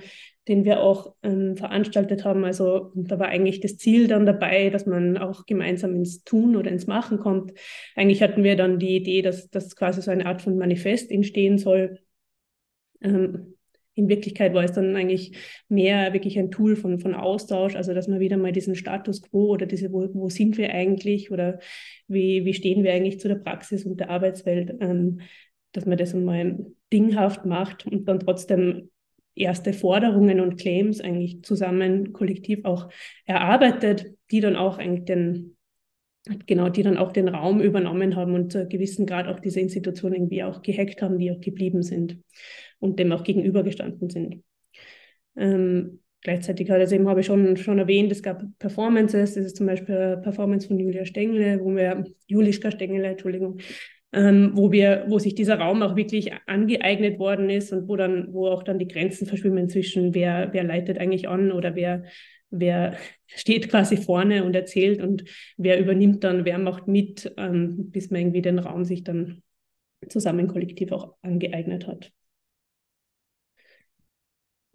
den wir auch ähm, veranstaltet haben. Also da war eigentlich das Ziel dann dabei, dass man auch gemeinsam ins Tun oder ins Machen kommt. Eigentlich hatten wir dann die Idee, dass das quasi so eine Art von Manifest entstehen soll. Ähm, in Wirklichkeit war es dann eigentlich mehr wirklich ein Tool von, von Austausch, also dass man wieder mal diesen Status quo oder diese, wo, wo sind wir eigentlich oder wie, wie stehen wir eigentlich zu der Praxis und der Arbeitswelt, ähm, dass man das einmal dinghaft macht und dann trotzdem erste Forderungen und Claims eigentlich zusammen kollektiv auch erarbeitet, die dann auch eigentlich den, genau, die dann auch den Raum übernommen haben und zu einem gewissen Grad auch diese Institutionen irgendwie auch gehackt haben, die auch geblieben sind und dem auch gegenübergestanden sind. Ähm, gleichzeitig hat es eben, habe ich schon, schon erwähnt, es gab Performances, das ist zum Beispiel eine Performance von Julia Stengele, wo wir, Julischka Stengele, Entschuldigung, ähm, wo wir, wo sich dieser Raum auch wirklich angeeignet worden ist und wo dann, wo auch dann die Grenzen verschwimmen zwischen wer, wer leitet eigentlich an oder wer, wer steht quasi vorne und erzählt und wer übernimmt dann, wer macht mit, ähm, bis man irgendwie den Raum sich dann zusammen kollektiv auch angeeignet hat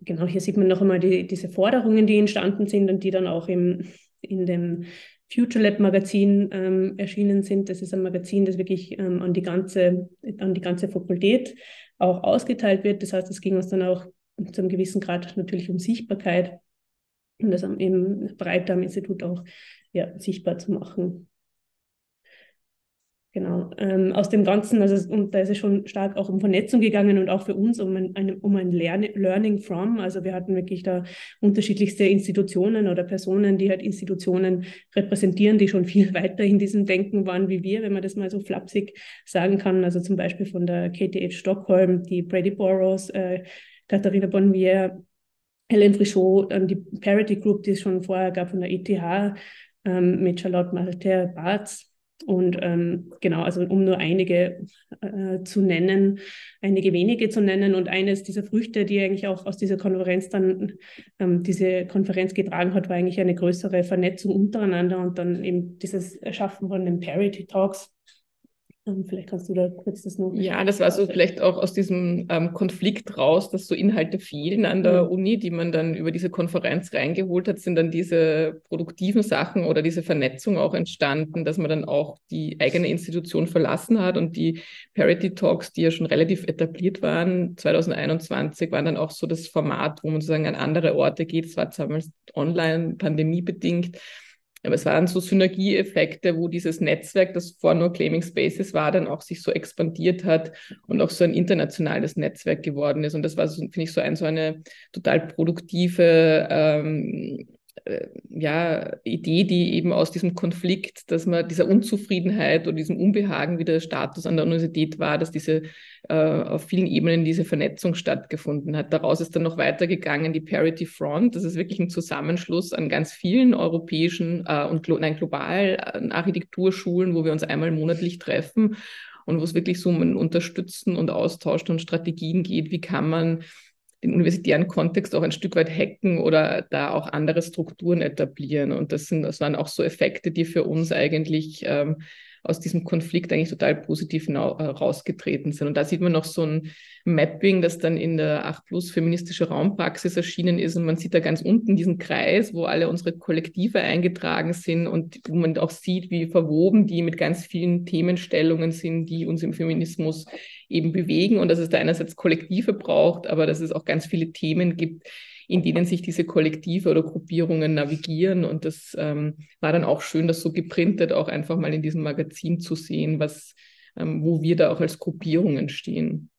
genau, hier sieht man noch einmal die, diese Forderungen, die entstanden sind und die dann auch im, in dem Future Lab Magazin ähm, erschienen sind. Das ist ein Magazin, das wirklich ähm, an, die ganze, an die ganze Fakultät auch ausgeteilt wird. Das heißt, es ging uns dann auch zu einem gewissen Grad natürlich um Sichtbarkeit und das eben breiter am Institut auch ja, sichtbar zu machen. Genau. Ähm, aus dem Ganzen, also und da ist es schon stark auch um Vernetzung gegangen und auch für uns um ein, um ein Lern Learning from. Also wir hatten wirklich da unterschiedlichste Institutionen oder Personen, die halt Institutionen repräsentieren, die schon viel weiter in diesem Denken waren wie wir, wenn man das mal so flapsig sagen kann. Also zum Beispiel von der KTH Stockholm, die Brady Burroughs, äh, Katharina Bonvier, Helen Frichot, dann die Parity Group, die es schon vorher gab von der ETH, ähm, mit Charlotte Malter Bartz und ähm, genau, also um nur einige äh, zu nennen, einige wenige zu nennen. Und eines dieser Früchte, die eigentlich auch aus dieser Konferenz dann ähm, diese Konferenz getragen hat, war eigentlich eine größere Vernetzung untereinander und dann eben dieses Erschaffen von den Parity Talks, ähm, vielleicht kannst du da kurz das noch. Ja, das war so vielleicht auch aus diesem ähm, Konflikt raus, dass so Inhalte fehlen an der mhm. Uni, die man dann über diese Konferenz reingeholt hat, sind dann diese produktiven Sachen oder diese Vernetzung auch entstanden, dass man dann auch die eigene Institution verlassen hat und die Parity Talks, die ja schon relativ etabliert waren, 2021 waren dann auch so das Format, wo man sozusagen an andere Orte geht. Es war damals online, pandemiebedingt aber es waren so Synergieeffekte, wo dieses Netzwerk, das vor nur Claiming Spaces war, dann auch sich so expandiert hat und auch so ein internationales Netzwerk geworden ist. Und das war, so, finde ich, so, ein, so eine total produktive ähm, äh, ja, Idee, die eben aus diesem Konflikt, dass man dieser Unzufriedenheit oder diesem Unbehagen, wie der Status an der Universität war, dass diese äh, auf vielen Ebenen diese Vernetzung stattgefunden hat. Daraus ist dann noch weitergegangen die Parity Front. Das ist wirklich ein Zusammenschluss an ganz vielen europäischen äh, und nein, globalen Architekturschulen, wo wir uns einmal monatlich treffen und wo es wirklich so um ein Unterstützen und Austauschen und Strategien geht. Wie kann man den universitären Kontext auch ein Stück weit hacken oder da auch andere Strukturen etablieren. Und das sind, das waren auch so Effekte, die für uns eigentlich ähm, aus diesem Konflikt eigentlich total positiv äh, rausgetreten sind. Und da sieht man noch so ein Mapping, das dann in der 8 Plus feministische Raumpraxis erschienen ist. Und man sieht da ganz unten diesen Kreis, wo alle unsere Kollektive eingetragen sind und wo man auch sieht, wie verwoben die mit ganz vielen Themenstellungen sind, die uns im Feminismus eben bewegen. Und dass es da einerseits Kollektive braucht, aber dass es auch ganz viele Themen gibt, in denen sich diese Kollektive oder Gruppierungen navigieren. Und das ähm, war dann auch schön, das so geprintet auch einfach mal in diesem Magazin zu sehen, was, ähm, wo wir da auch als Gruppierungen stehen.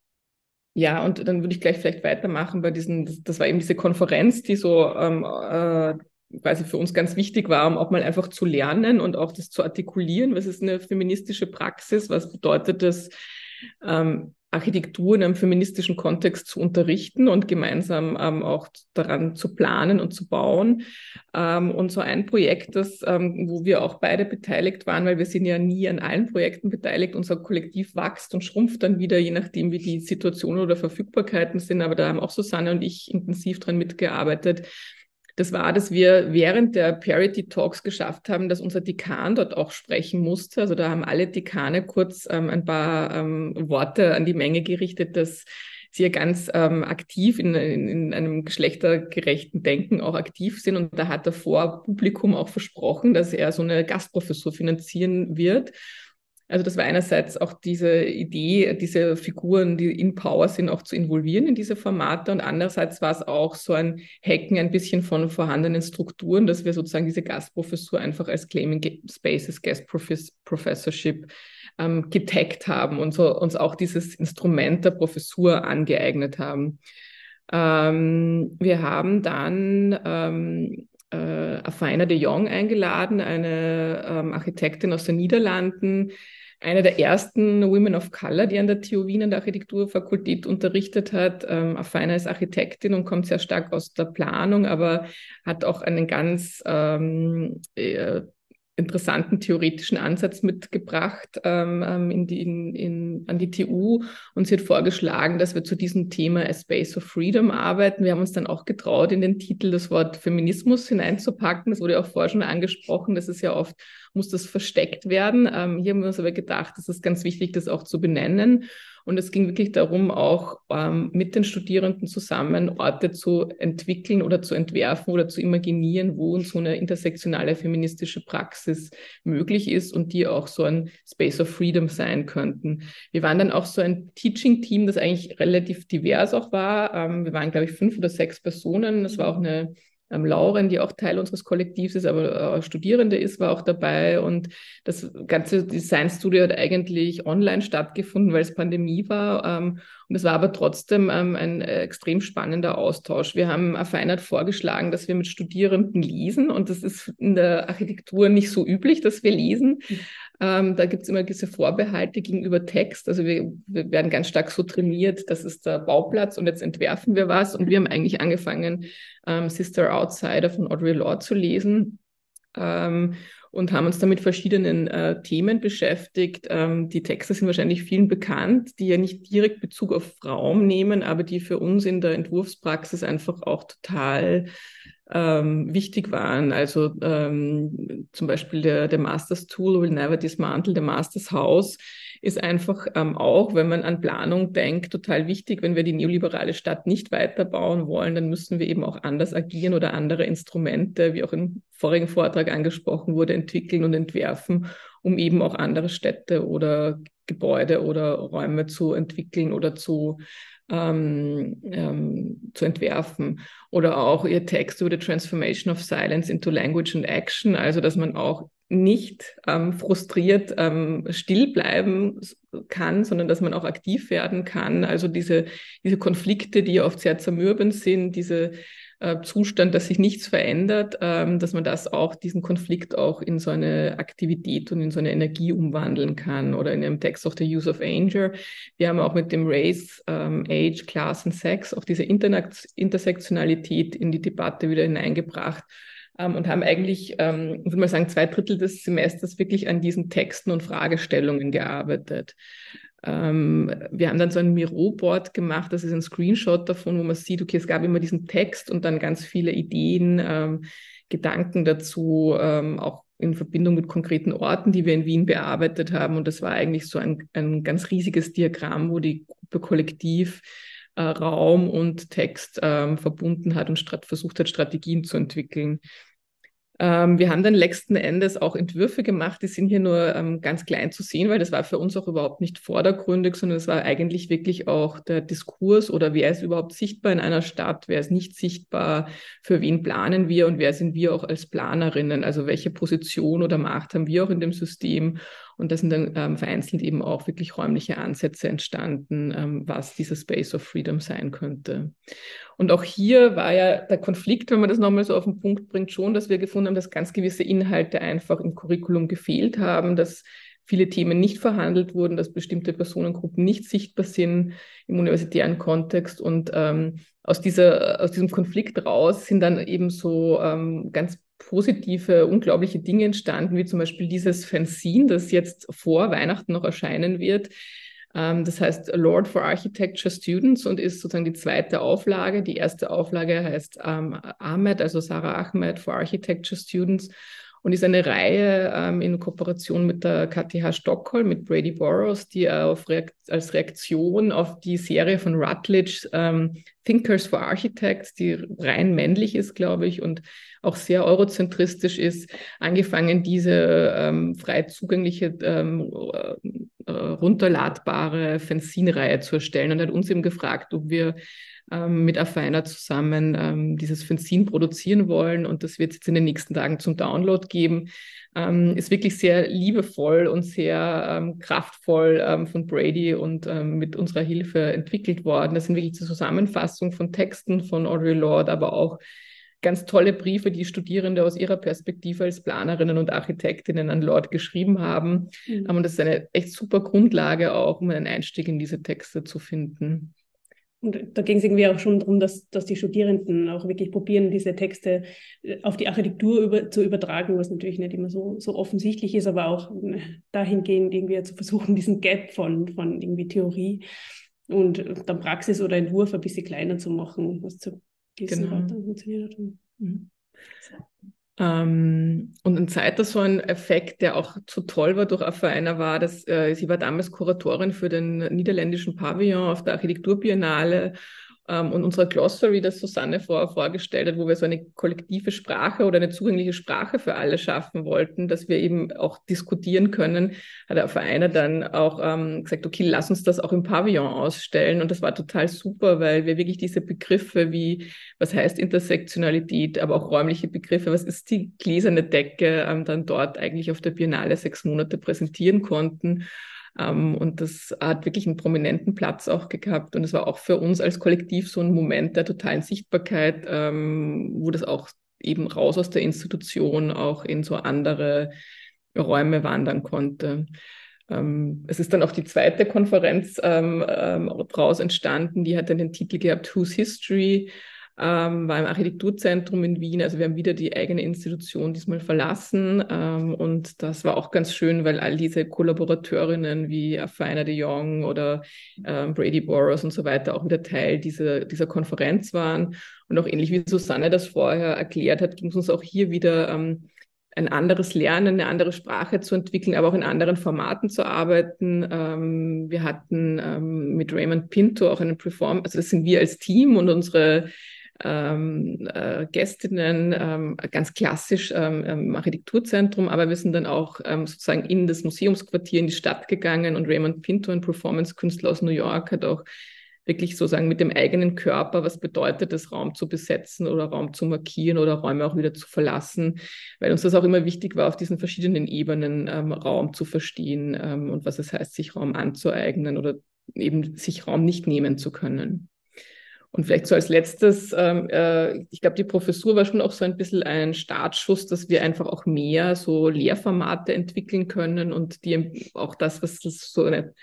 Ja, und dann würde ich gleich vielleicht weitermachen bei diesen, das, war eben diese Konferenz, die so ähm, äh, quasi für uns ganz wichtig war, um auch mal einfach zu lernen und auch das zu artikulieren. Was ist eine feministische Praxis? Was bedeutet das, ähm, Architektur in einem feministischen Kontext zu unterrichten und gemeinsam ähm, auch daran zu planen und zu bauen. Ähm, und so ein Projekt, das, ähm, wo wir auch beide beteiligt waren, weil wir sind ja nie an allen Projekten beteiligt. Unser Kollektiv wächst und schrumpft dann wieder, je nachdem, wie die Situation oder Verfügbarkeiten sind. Aber da haben auch Susanne und ich intensiv dran mitgearbeitet, das war, dass wir während der Parity Talks geschafft haben, dass unser Dekan dort auch sprechen musste. Also da haben alle Dekane kurz ähm, ein paar ähm, Worte an die Menge gerichtet, dass sie ja ganz ähm, aktiv in, in, in, einem geschlechtergerechten Denken auch aktiv sind. Und da hat er vor Publikum auch versprochen, dass er so eine Gastprofessur finanzieren wird. Also das war einerseits auch diese Idee, diese Figuren, die in Power sind, auch zu involvieren in diese Formate und andererseits war es auch so ein Hacken ein bisschen von vorhandenen Strukturen, dass wir sozusagen diese Gastprofessur einfach als Claiming Spaces Guest Professorship ähm, getaggt haben und so uns auch dieses Instrument der Professur angeeignet haben. Ähm, wir haben dann ähm, äh, Afina de Jong eingeladen, eine ähm, Architektin aus den Niederlanden, eine der ersten Women of Color, die an der TU Wien an der Architekturfakultät unterrichtet hat. Ähm, Afina ist Architektin und kommt sehr stark aus der Planung, aber hat auch einen ganz ähm, äh, interessanten theoretischen Ansatz mitgebracht ähm, ähm, in die, in, in, an die TU und sie hat vorgeschlagen, dass wir zu diesem Thema A Space of Freedom arbeiten. Wir haben uns dann auch getraut, in den Titel das Wort Feminismus hineinzupacken. Das wurde auch vorher schon angesprochen. Das ist ja oft, muss das versteckt werden. Ähm, hier haben wir uns aber gedacht, es ist ganz wichtig, das auch zu benennen. Und es ging wirklich darum, auch ähm, mit den Studierenden zusammen Orte zu entwickeln oder zu entwerfen oder zu imaginieren, wo so eine intersektionale feministische Praxis möglich ist und die auch so ein Space of Freedom sein könnten. Wir waren dann auch so ein Teaching-Team, das eigentlich relativ divers auch war. Ähm, wir waren, glaube ich, fünf oder sechs Personen. Das war auch eine ähm, Lauren, die auch Teil unseres Kollektivs ist, aber äh, Studierende ist, war auch dabei. Und das ganze Design Studio hat eigentlich online stattgefunden, weil es Pandemie war. Ähm, und es war aber trotzdem ähm, ein äh, extrem spannender Austausch. Wir haben Vereinert vorgeschlagen, dass wir mit Studierenden lesen. Und das ist in der Architektur nicht so üblich, dass wir lesen. Ähm, da gibt es immer gewisse Vorbehalte gegenüber Text. Also wir, wir, werden ganz stark so trainiert, das ist der Bauplatz und jetzt entwerfen wir was. Und wir haben eigentlich angefangen, ähm, Sister Outsider von Audrey Lorde zu lesen. Ähm, und haben uns damit verschiedenen äh, Themen beschäftigt. Ähm, die Texte sind wahrscheinlich vielen bekannt, die ja nicht direkt Bezug auf Raum nehmen, aber die für uns in der Entwurfspraxis einfach auch total ähm, wichtig waren. Also ähm, zum Beispiel der, der Masters Tool will never dismantle the Masters House ist einfach ähm, auch, wenn man an Planung denkt, total wichtig. Wenn wir die neoliberale Stadt nicht weiterbauen wollen, dann müssen wir eben auch anders agieren oder andere Instrumente, wie auch im vorigen Vortrag angesprochen wurde, entwickeln und entwerfen, um eben auch andere Städte oder Gebäude oder Räume zu entwickeln oder zu ähm, ähm, zu entwerfen. Oder auch ihr Text über the Transformation of Silence into Language and Action, also dass man auch nicht ähm, frustriert ähm, still bleiben kann, sondern dass man auch aktiv werden kann. Also diese, diese Konflikte, die oft sehr zermürbend sind, diese äh, Zustand, dass sich nichts verändert, ähm, dass man das auch, diesen Konflikt auch in so eine Aktivität und in so eine Energie umwandeln kann. Oder in dem Text of the Use of Anger. Wir haben auch mit dem Race, ähm, Age, Class und Sex auch diese Intersektionalität in die Debatte wieder hineingebracht ähm, und haben eigentlich, ich würde mal sagen, zwei Drittel des Semesters wirklich an diesen Texten und Fragestellungen gearbeitet. Ähm, wir haben dann so ein Miro-Board gemacht, das ist ein Screenshot davon, wo man sieht, okay, es gab immer diesen Text und dann ganz viele Ideen, ähm, Gedanken dazu, ähm, auch in Verbindung mit konkreten Orten, die wir in Wien bearbeitet haben. Und das war eigentlich so ein, ein ganz riesiges Diagramm, wo die Gruppe kollektiv äh, Raum und Text ähm, verbunden hat und versucht hat, Strategien zu entwickeln. Ähm, wir haben dann letzten Endes auch Entwürfe gemacht, die sind hier nur ähm, ganz klein zu sehen, weil das war für uns auch überhaupt nicht vordergründig, sondern es war eigentlich wirklich auch der Diskurs oder wer ist überhaupt sichtbar in einer Stadt, wer ist nicht sichtbar, für wen planen wir und wer sind wir auch als Planerinnen, also welche Position oder Macht haben wir auch in dem System und da sind dann ähm, vereinzelt eben auch wirklich räumliche Ansätze entstanden, ähm, was dieser Space of Freedom sein könnte. Und auch hier war ja der Konflikt, wenn man das nochmal so auf den Punkt bringt, schon, dass wir gefunden haben, dass ganz gewisse Inhalte einfach im Curriculum gefehlt haben, dass viele Themen nicht verhandelt wurden, dass bestimmte Personengruppen nicht sichtbar sind im universitären Kontext. Und ähm, aus, dieser, aus diesem Konflikt raus sind dann eben so ähm, ganz positive, unglaubliche Dinge entstanden, wie zum Beispiel dieses Fanzine, das jetzt vor Weihnachten noch erscheinen wird. Ähm, das heißt Lord for Architecture Students und ist sozusagen die zweite Auflage. Die erste Auflage heißt ähm, Ahmed, also Sarah Ahmed for Architecture Students und ist eine Reihe ähm, in Kooperation mit der KTH Stockholm, mit Brady Burroughs, die Reakt als Reaktion auf die Serie von Rutledge ähm, Thinkers for Architects, die rein männlich ist, glaube ich, und auch sehr eurozentristisch ist, angefangen, diese ähm, frei zugängliche, ähm, äh, runterladbare Fanzine-Reihe zu erstellen und hat uns eben gefragt, ob wir ähm, mit Afeiner zusammen ähm, dieses Fanzine produzieren wollen. Und das wird es jetzt in den nächsten Tagen zum Download geben. Ähm, ist wirklich sehr liebevoll und sehr ähm, kraftvoll ähm, von Brady und ähm, mit unserer Hilfe entwickelt worden. Das sind wirklich die Zusammenfassung von Texten von Audre Lorde, aber auch ganz tolle Briefe, die Studierende aus ihrer Perspektive als Planerinnen und Architektinnen an Lord geschrieben haben. Mhm. Und das ist eine echt super Grundlage auch, um einen Einstieg in diese Texte zu finden. Und da ging es irgendwie auch schon darum, dass, dass die Studierenden auch wirklich probieren, diese Texte äh, auf die Architektur über, zu übertragen, was natürlich nicht immer so, so offensichtlich ist, aber auch äh, dahingehend irgendwie zu versuchen, diesen Gap von, von irgendwie Theorie und dann Praxis oder Entwurf ein bisschen kleiner zu machen, was zu diesem genau. Rat dann funktioniert hat. Mhm. Ähm, und ein zweiter so ein Effekt, der auch so toll war durch Vereiner war, dass äh, sie war damals Kuratorin für den niederländischen Pavillon auf der Architekturbiennale und unsere Glossary, das Susanne vor, vorgestellt hat, wo wir so eine kollektive Sprache oder eine zugängliche Sprache für alle schaffen wollten, dass wir eben auch diskutieren können, hat der Vereiner dann auch ähm, gesagt, okay, lass uns das auch im Pavillon ausstellen. Und das war total super, weil wir wirklich diese Begriffe wie, was heißt Intersektionalität, aber auch räumliche Begriffe, was ist die gläserne Decke, ähm, dann dort eigentlich auf der Biennale sechs Monate präsentieren konnten. Ähm, und das hat wirklich einen prominenten Platz auch gehabt. Und es war auch für uns als Kollektiv so ein Moment der totalen Sichtbarkeit, ähm, wo das auch eben raus aus der Institution auch in so andere Räume wandern konnte. Ähm, es ist dann auch die zweite Konferenz daraus entstanden, die hat dann den Titel gehabt Whose History ähm, war im Architekturzentrum in Wien. Also wir haben wieder die eigene Institution diesmal verlassen. Ähm, und das war auch ganz schön, weil all diese Kollaborateurinnen wie Afina de Jong oder ähm, Brady Boros und so weiter auch wieder Teil dieser, dieser Konferenz waren. Und auch ähnlich wie Susanne das vorher erklärt hat, ging es uns auch hier wieder ähm, ein anderes Lernen, eine andere Sprache zu entwickeln, aber auch in anderen Formaten zu arbeiten. Ähm, wir hatten ähm, mit Raymond Pinto auch einen Perform, also das sind wir als Team und unsere ähm, äh, Gästinnen, ähm, ganz klassisch ähm, im Architekturzentrum, aber wir sind dann auch ähm, sozusagen in das Museumsquartier in die Stadt gegangen und Raymond Pinto, ein Performance-Künstler aus New York, hat auch wirklich sozusagen mit dem eigenen Körper, was bedeutet es, Raum zu besetzen oder Raum zu markieren oder Räume auch wieder zu verlassen, weil uns das auch immer wichtig war, auf diesen verschiedenen Ebenen ähm, Raum zu verstehen ähm, und was es heißt, sich Raum anzueignen oder eben sich Raum nicht nehmen zu können. Und vielleicht so als letztes, ähm, äh, ich glaube, die Professur war schon auch so ein bisschen ein Startschuss, dass wir einfach auch mehr so Lehrformate entwickeln können und die auch das, was das so eine,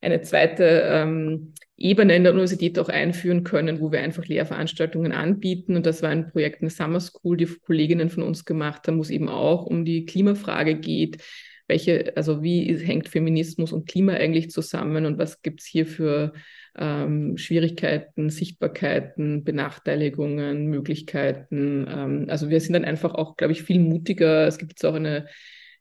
eine zweite ähm, Ebene in der Universität auch einführen können, wo wir einfach Lehrveranstaltungen anbieten. Und das war ein Projekt, eine Summer School, die Kolleginnen von uns gemacht haben, wo es eben auch um die Klimafrage geht. Welche, also wie hängt Feminismus und Klima eigentlich zusammen und was gibt es hier für ähm, Schwierigkeiten, Sichtbarkeiten, Benachteiligungen, Möglichkeiten. Ähm, also wir sind dann einfach auch, glaube ich, viel mutiger. Es gibt jetzt auch eine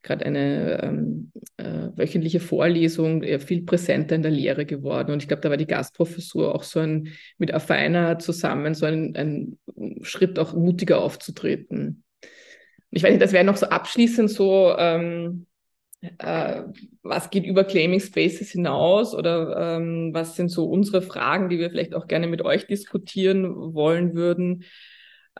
gerade eine ähm, äh, wöchentliche Vorlesung äh, viel präsenter in der Lehre geworden. Und ich glaube, da war die Gastprofessur auch so ein, mit Afeiner zusammen, so ein, ein Schritt auch mutiger aufzutreten. ich weiß nicht, das wäre noch so abschließend so, ähm, äh, was geht über Claiming Spaces hinaus oder ähm, was sind so unsere Fragen, die wir vielleicht auch gerne mit euch diskutieren wollen würden.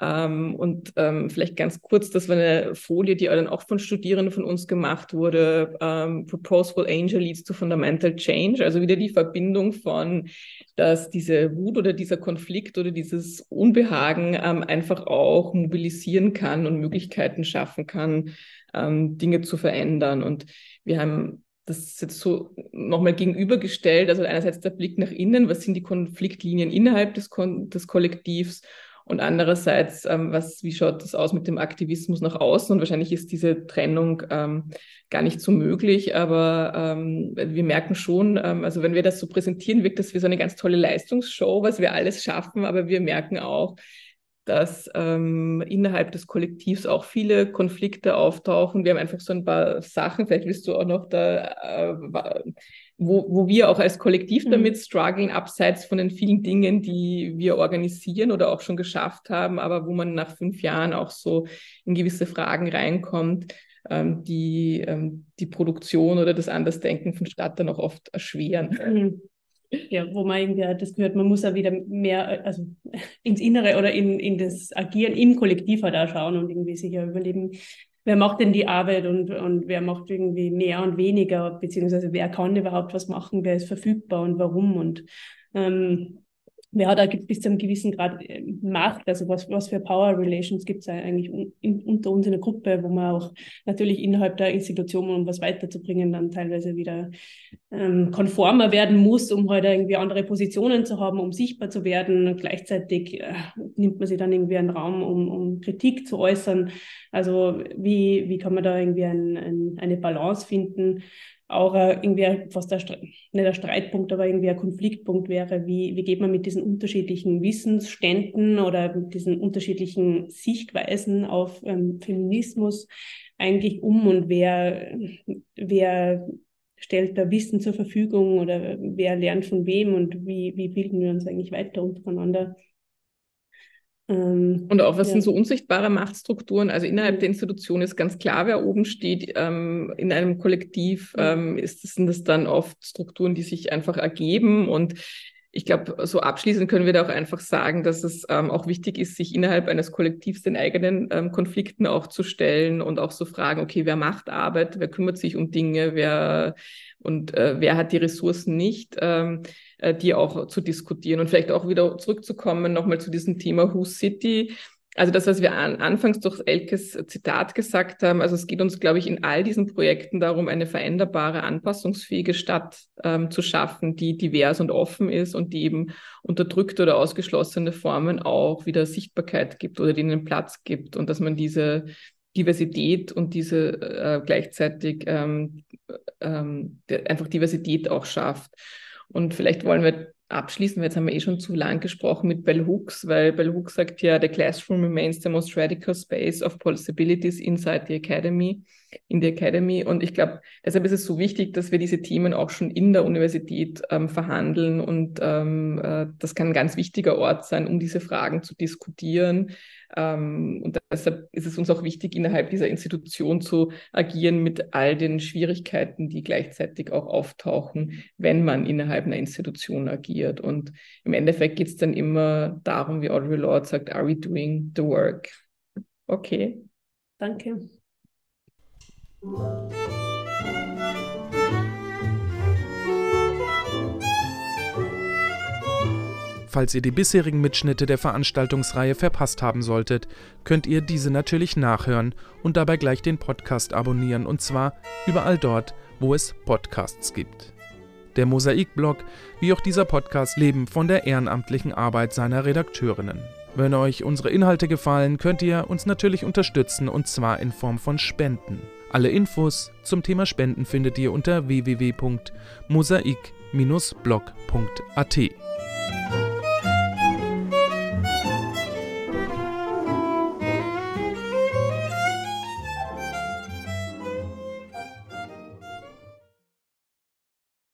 Ähm, und ähm, vielleicht ganz kurz, das war eine Folie, die dann auch von Studierenden von uns gemacht wurde. Ähm, Proposal Angel leads to fundamental change. Also wieder die Verbindung von, dass diese Wut oder dieser Konflikt oder dieses Unbehagen ähm, einfach auch mobilisieren kann und Möglichkeiten schaffen kann, ähm, Dinge zu verändern. Und wir haben das jetzt so nochmal gegenübergestellt. Also einerseits der Blick nach innen, was sind die Konfliktlinien innerhalb des, Kon des Kollektivs und andererseits, ähm, was, wie schaut das aus mit dem Aktivismus nach außen? Und wahrscheinlich ist diese Trennung ähm, gar nicht so möglich, aber ähm, wir merken schon, ähm, also wenn wir das so präsentieren, wirkt das wie so eine ganz tolle Leistungsshow, was wir alles schaffen, aber wir merken auch, dass ähm, innerhalb des Kollektivs auch viele Konflikte auftauchen. Wir haben einfach so ein paar Sachen, vielleicht willst du auch noch da, äh, wo, wo wir auch als Kollektiv mhm. damit strugglen, abseits von den vielen Dingen, die wir organisieren oder auch schon geschafft haben, aber wo man nach fünf Jahren auch so in gewisse Fragen reinkommt, ähm, die ähm, die Produktion oder das Andersdenken von Stadt dann auch oft erschweren. Mhm ja, wo man irgendwie das gehört, man muss auch wieder mehr also ins Innere oder in, in das Agieren im Kollektiv halt auch schauen und irgendwie sich ja überleben, wer macht denn die Arbeit und, und wer macht irgendwie mehr und weniger, beziehungsweise wer kann überhaupt was machen, wer ist verfügbar und warum? Und ähm, ja, da gibt es bis zu einem gewissen Grad äh, Macht, also was, was für Power Relations gibt es eigentlich in, unter uns in der Gruppe, wo man auch natürlich innerhalb der Institution, um was weiterzubringen, dann teilweise wieder ähm, konformer werden muss, um heute halt irgendwie andere Positionen zu haben, um sichtbar zu werden. Und gleichzeitig äh, nimmt man sich dann irgendwie einen Raum, um, um Kritik zu äußern. Also wie, wie kann man da irgendwie ein, ein, eine Balance finden? Auch irgendwie fast der, nicht der Streitpunkt, aber irgendwie ein Konfliktpunkt wäre, wie, wie geht man mit diesen unterschiedlichen Wissensständen oder mit diesen unterschiedlichen Sichtweisen auf ähm, Feminismus eigentlich um und wer, wer stellt da Wissen zur Verfügung oder wer lernt von wem und wie, wie bilden wir uns eigentlich weiter untereinander. Ähm, und auch was ja. sind so unsichtbare Machtstrukturen? Also innerhalb der Institution ist ganz klar, wer oben steht. Ähm, in einem Kollektiv ähm, ist, sind das dann oft Strukturen, die sich einfach ergeben. Und ich glaube, so abschließend können wir da auch einfach sagen, dass es ähm, auch wichtig ist, sich innerhalb eines Kollektivs den eigenen ähm, Konflikten auch zu stellen und auch so fragen, okay, wer macht Arbeit, wer kümmert sich um Dinge, wer und äh, wer hat die Ressourcen nicht, ähm, äh, die auch zu diskutieren und vielleicht auch wieder zurückzukommen nochmal zu diesem Thema Who City. Also das, was wir an, anfangs durch Elkes Zitat gesagt haben, also es geht uns, glaube ich, in all diesen Projekten darum, eine veränderbare, anpassungsfähige Stadt ähm, zu schaffen, die divers und offen ist und die eben unterdrückte oder ausgeschlossene Formen auch wieder Sichtbarkeit gibt oder denen Platz gibt und dass man diese Diversität und diese äh, gleichzeitig ähm, ähm, einfach Diversität auch schafft. Und vielleicht wollen wir abschließen, weil jetzt haben wir eh schon zu lang gesprochen mit Bell Hooks, weil Bell Hooks sagt ja, the classroom remains the most radical space of possibilities inside the academy, in the academy. Und ich glaube, deshalb ist es so wichtig, dass wir diese Themen auch schon in der Universität ähm, verhandeln. Und ähm, äh, das kann ein ganz wichtiger Ort sein, um diese Fragen zu diskutieren. Ähm, und deshalb ist es uns auch wichtig, innerhalb dieser Institution zu agieren mit all den Schwierigkeiten, die gleichzeitig auch auftauchen, wenn man innerhalb einer Institution agiert. Und im Endeffekt geht es dann immer darum, wie Audre Lorde sagt, are we doing the work? Okay. Danke. Falls ihr die bisherigen Mitschnitte der Veranstaltungsreihe verpasst haben solltet, könnt ihr diese natürlich nachhören und dabei gleich den Podcast abonnieren und zwar überall dort, wo es Podcasts gibt. Der Mosaikblog, wie auch dieser Podcast, leben von der ehrenamtlichen Arbeit seiner Redakteurinnen. Wenn euch unsere Inhalte gefallen, könnt ihr uns natürlich unterstützen und zwar in Form von Spenden. Alle Infos zum Thema Spenden findet ihr unter www.mosaik-blog.at.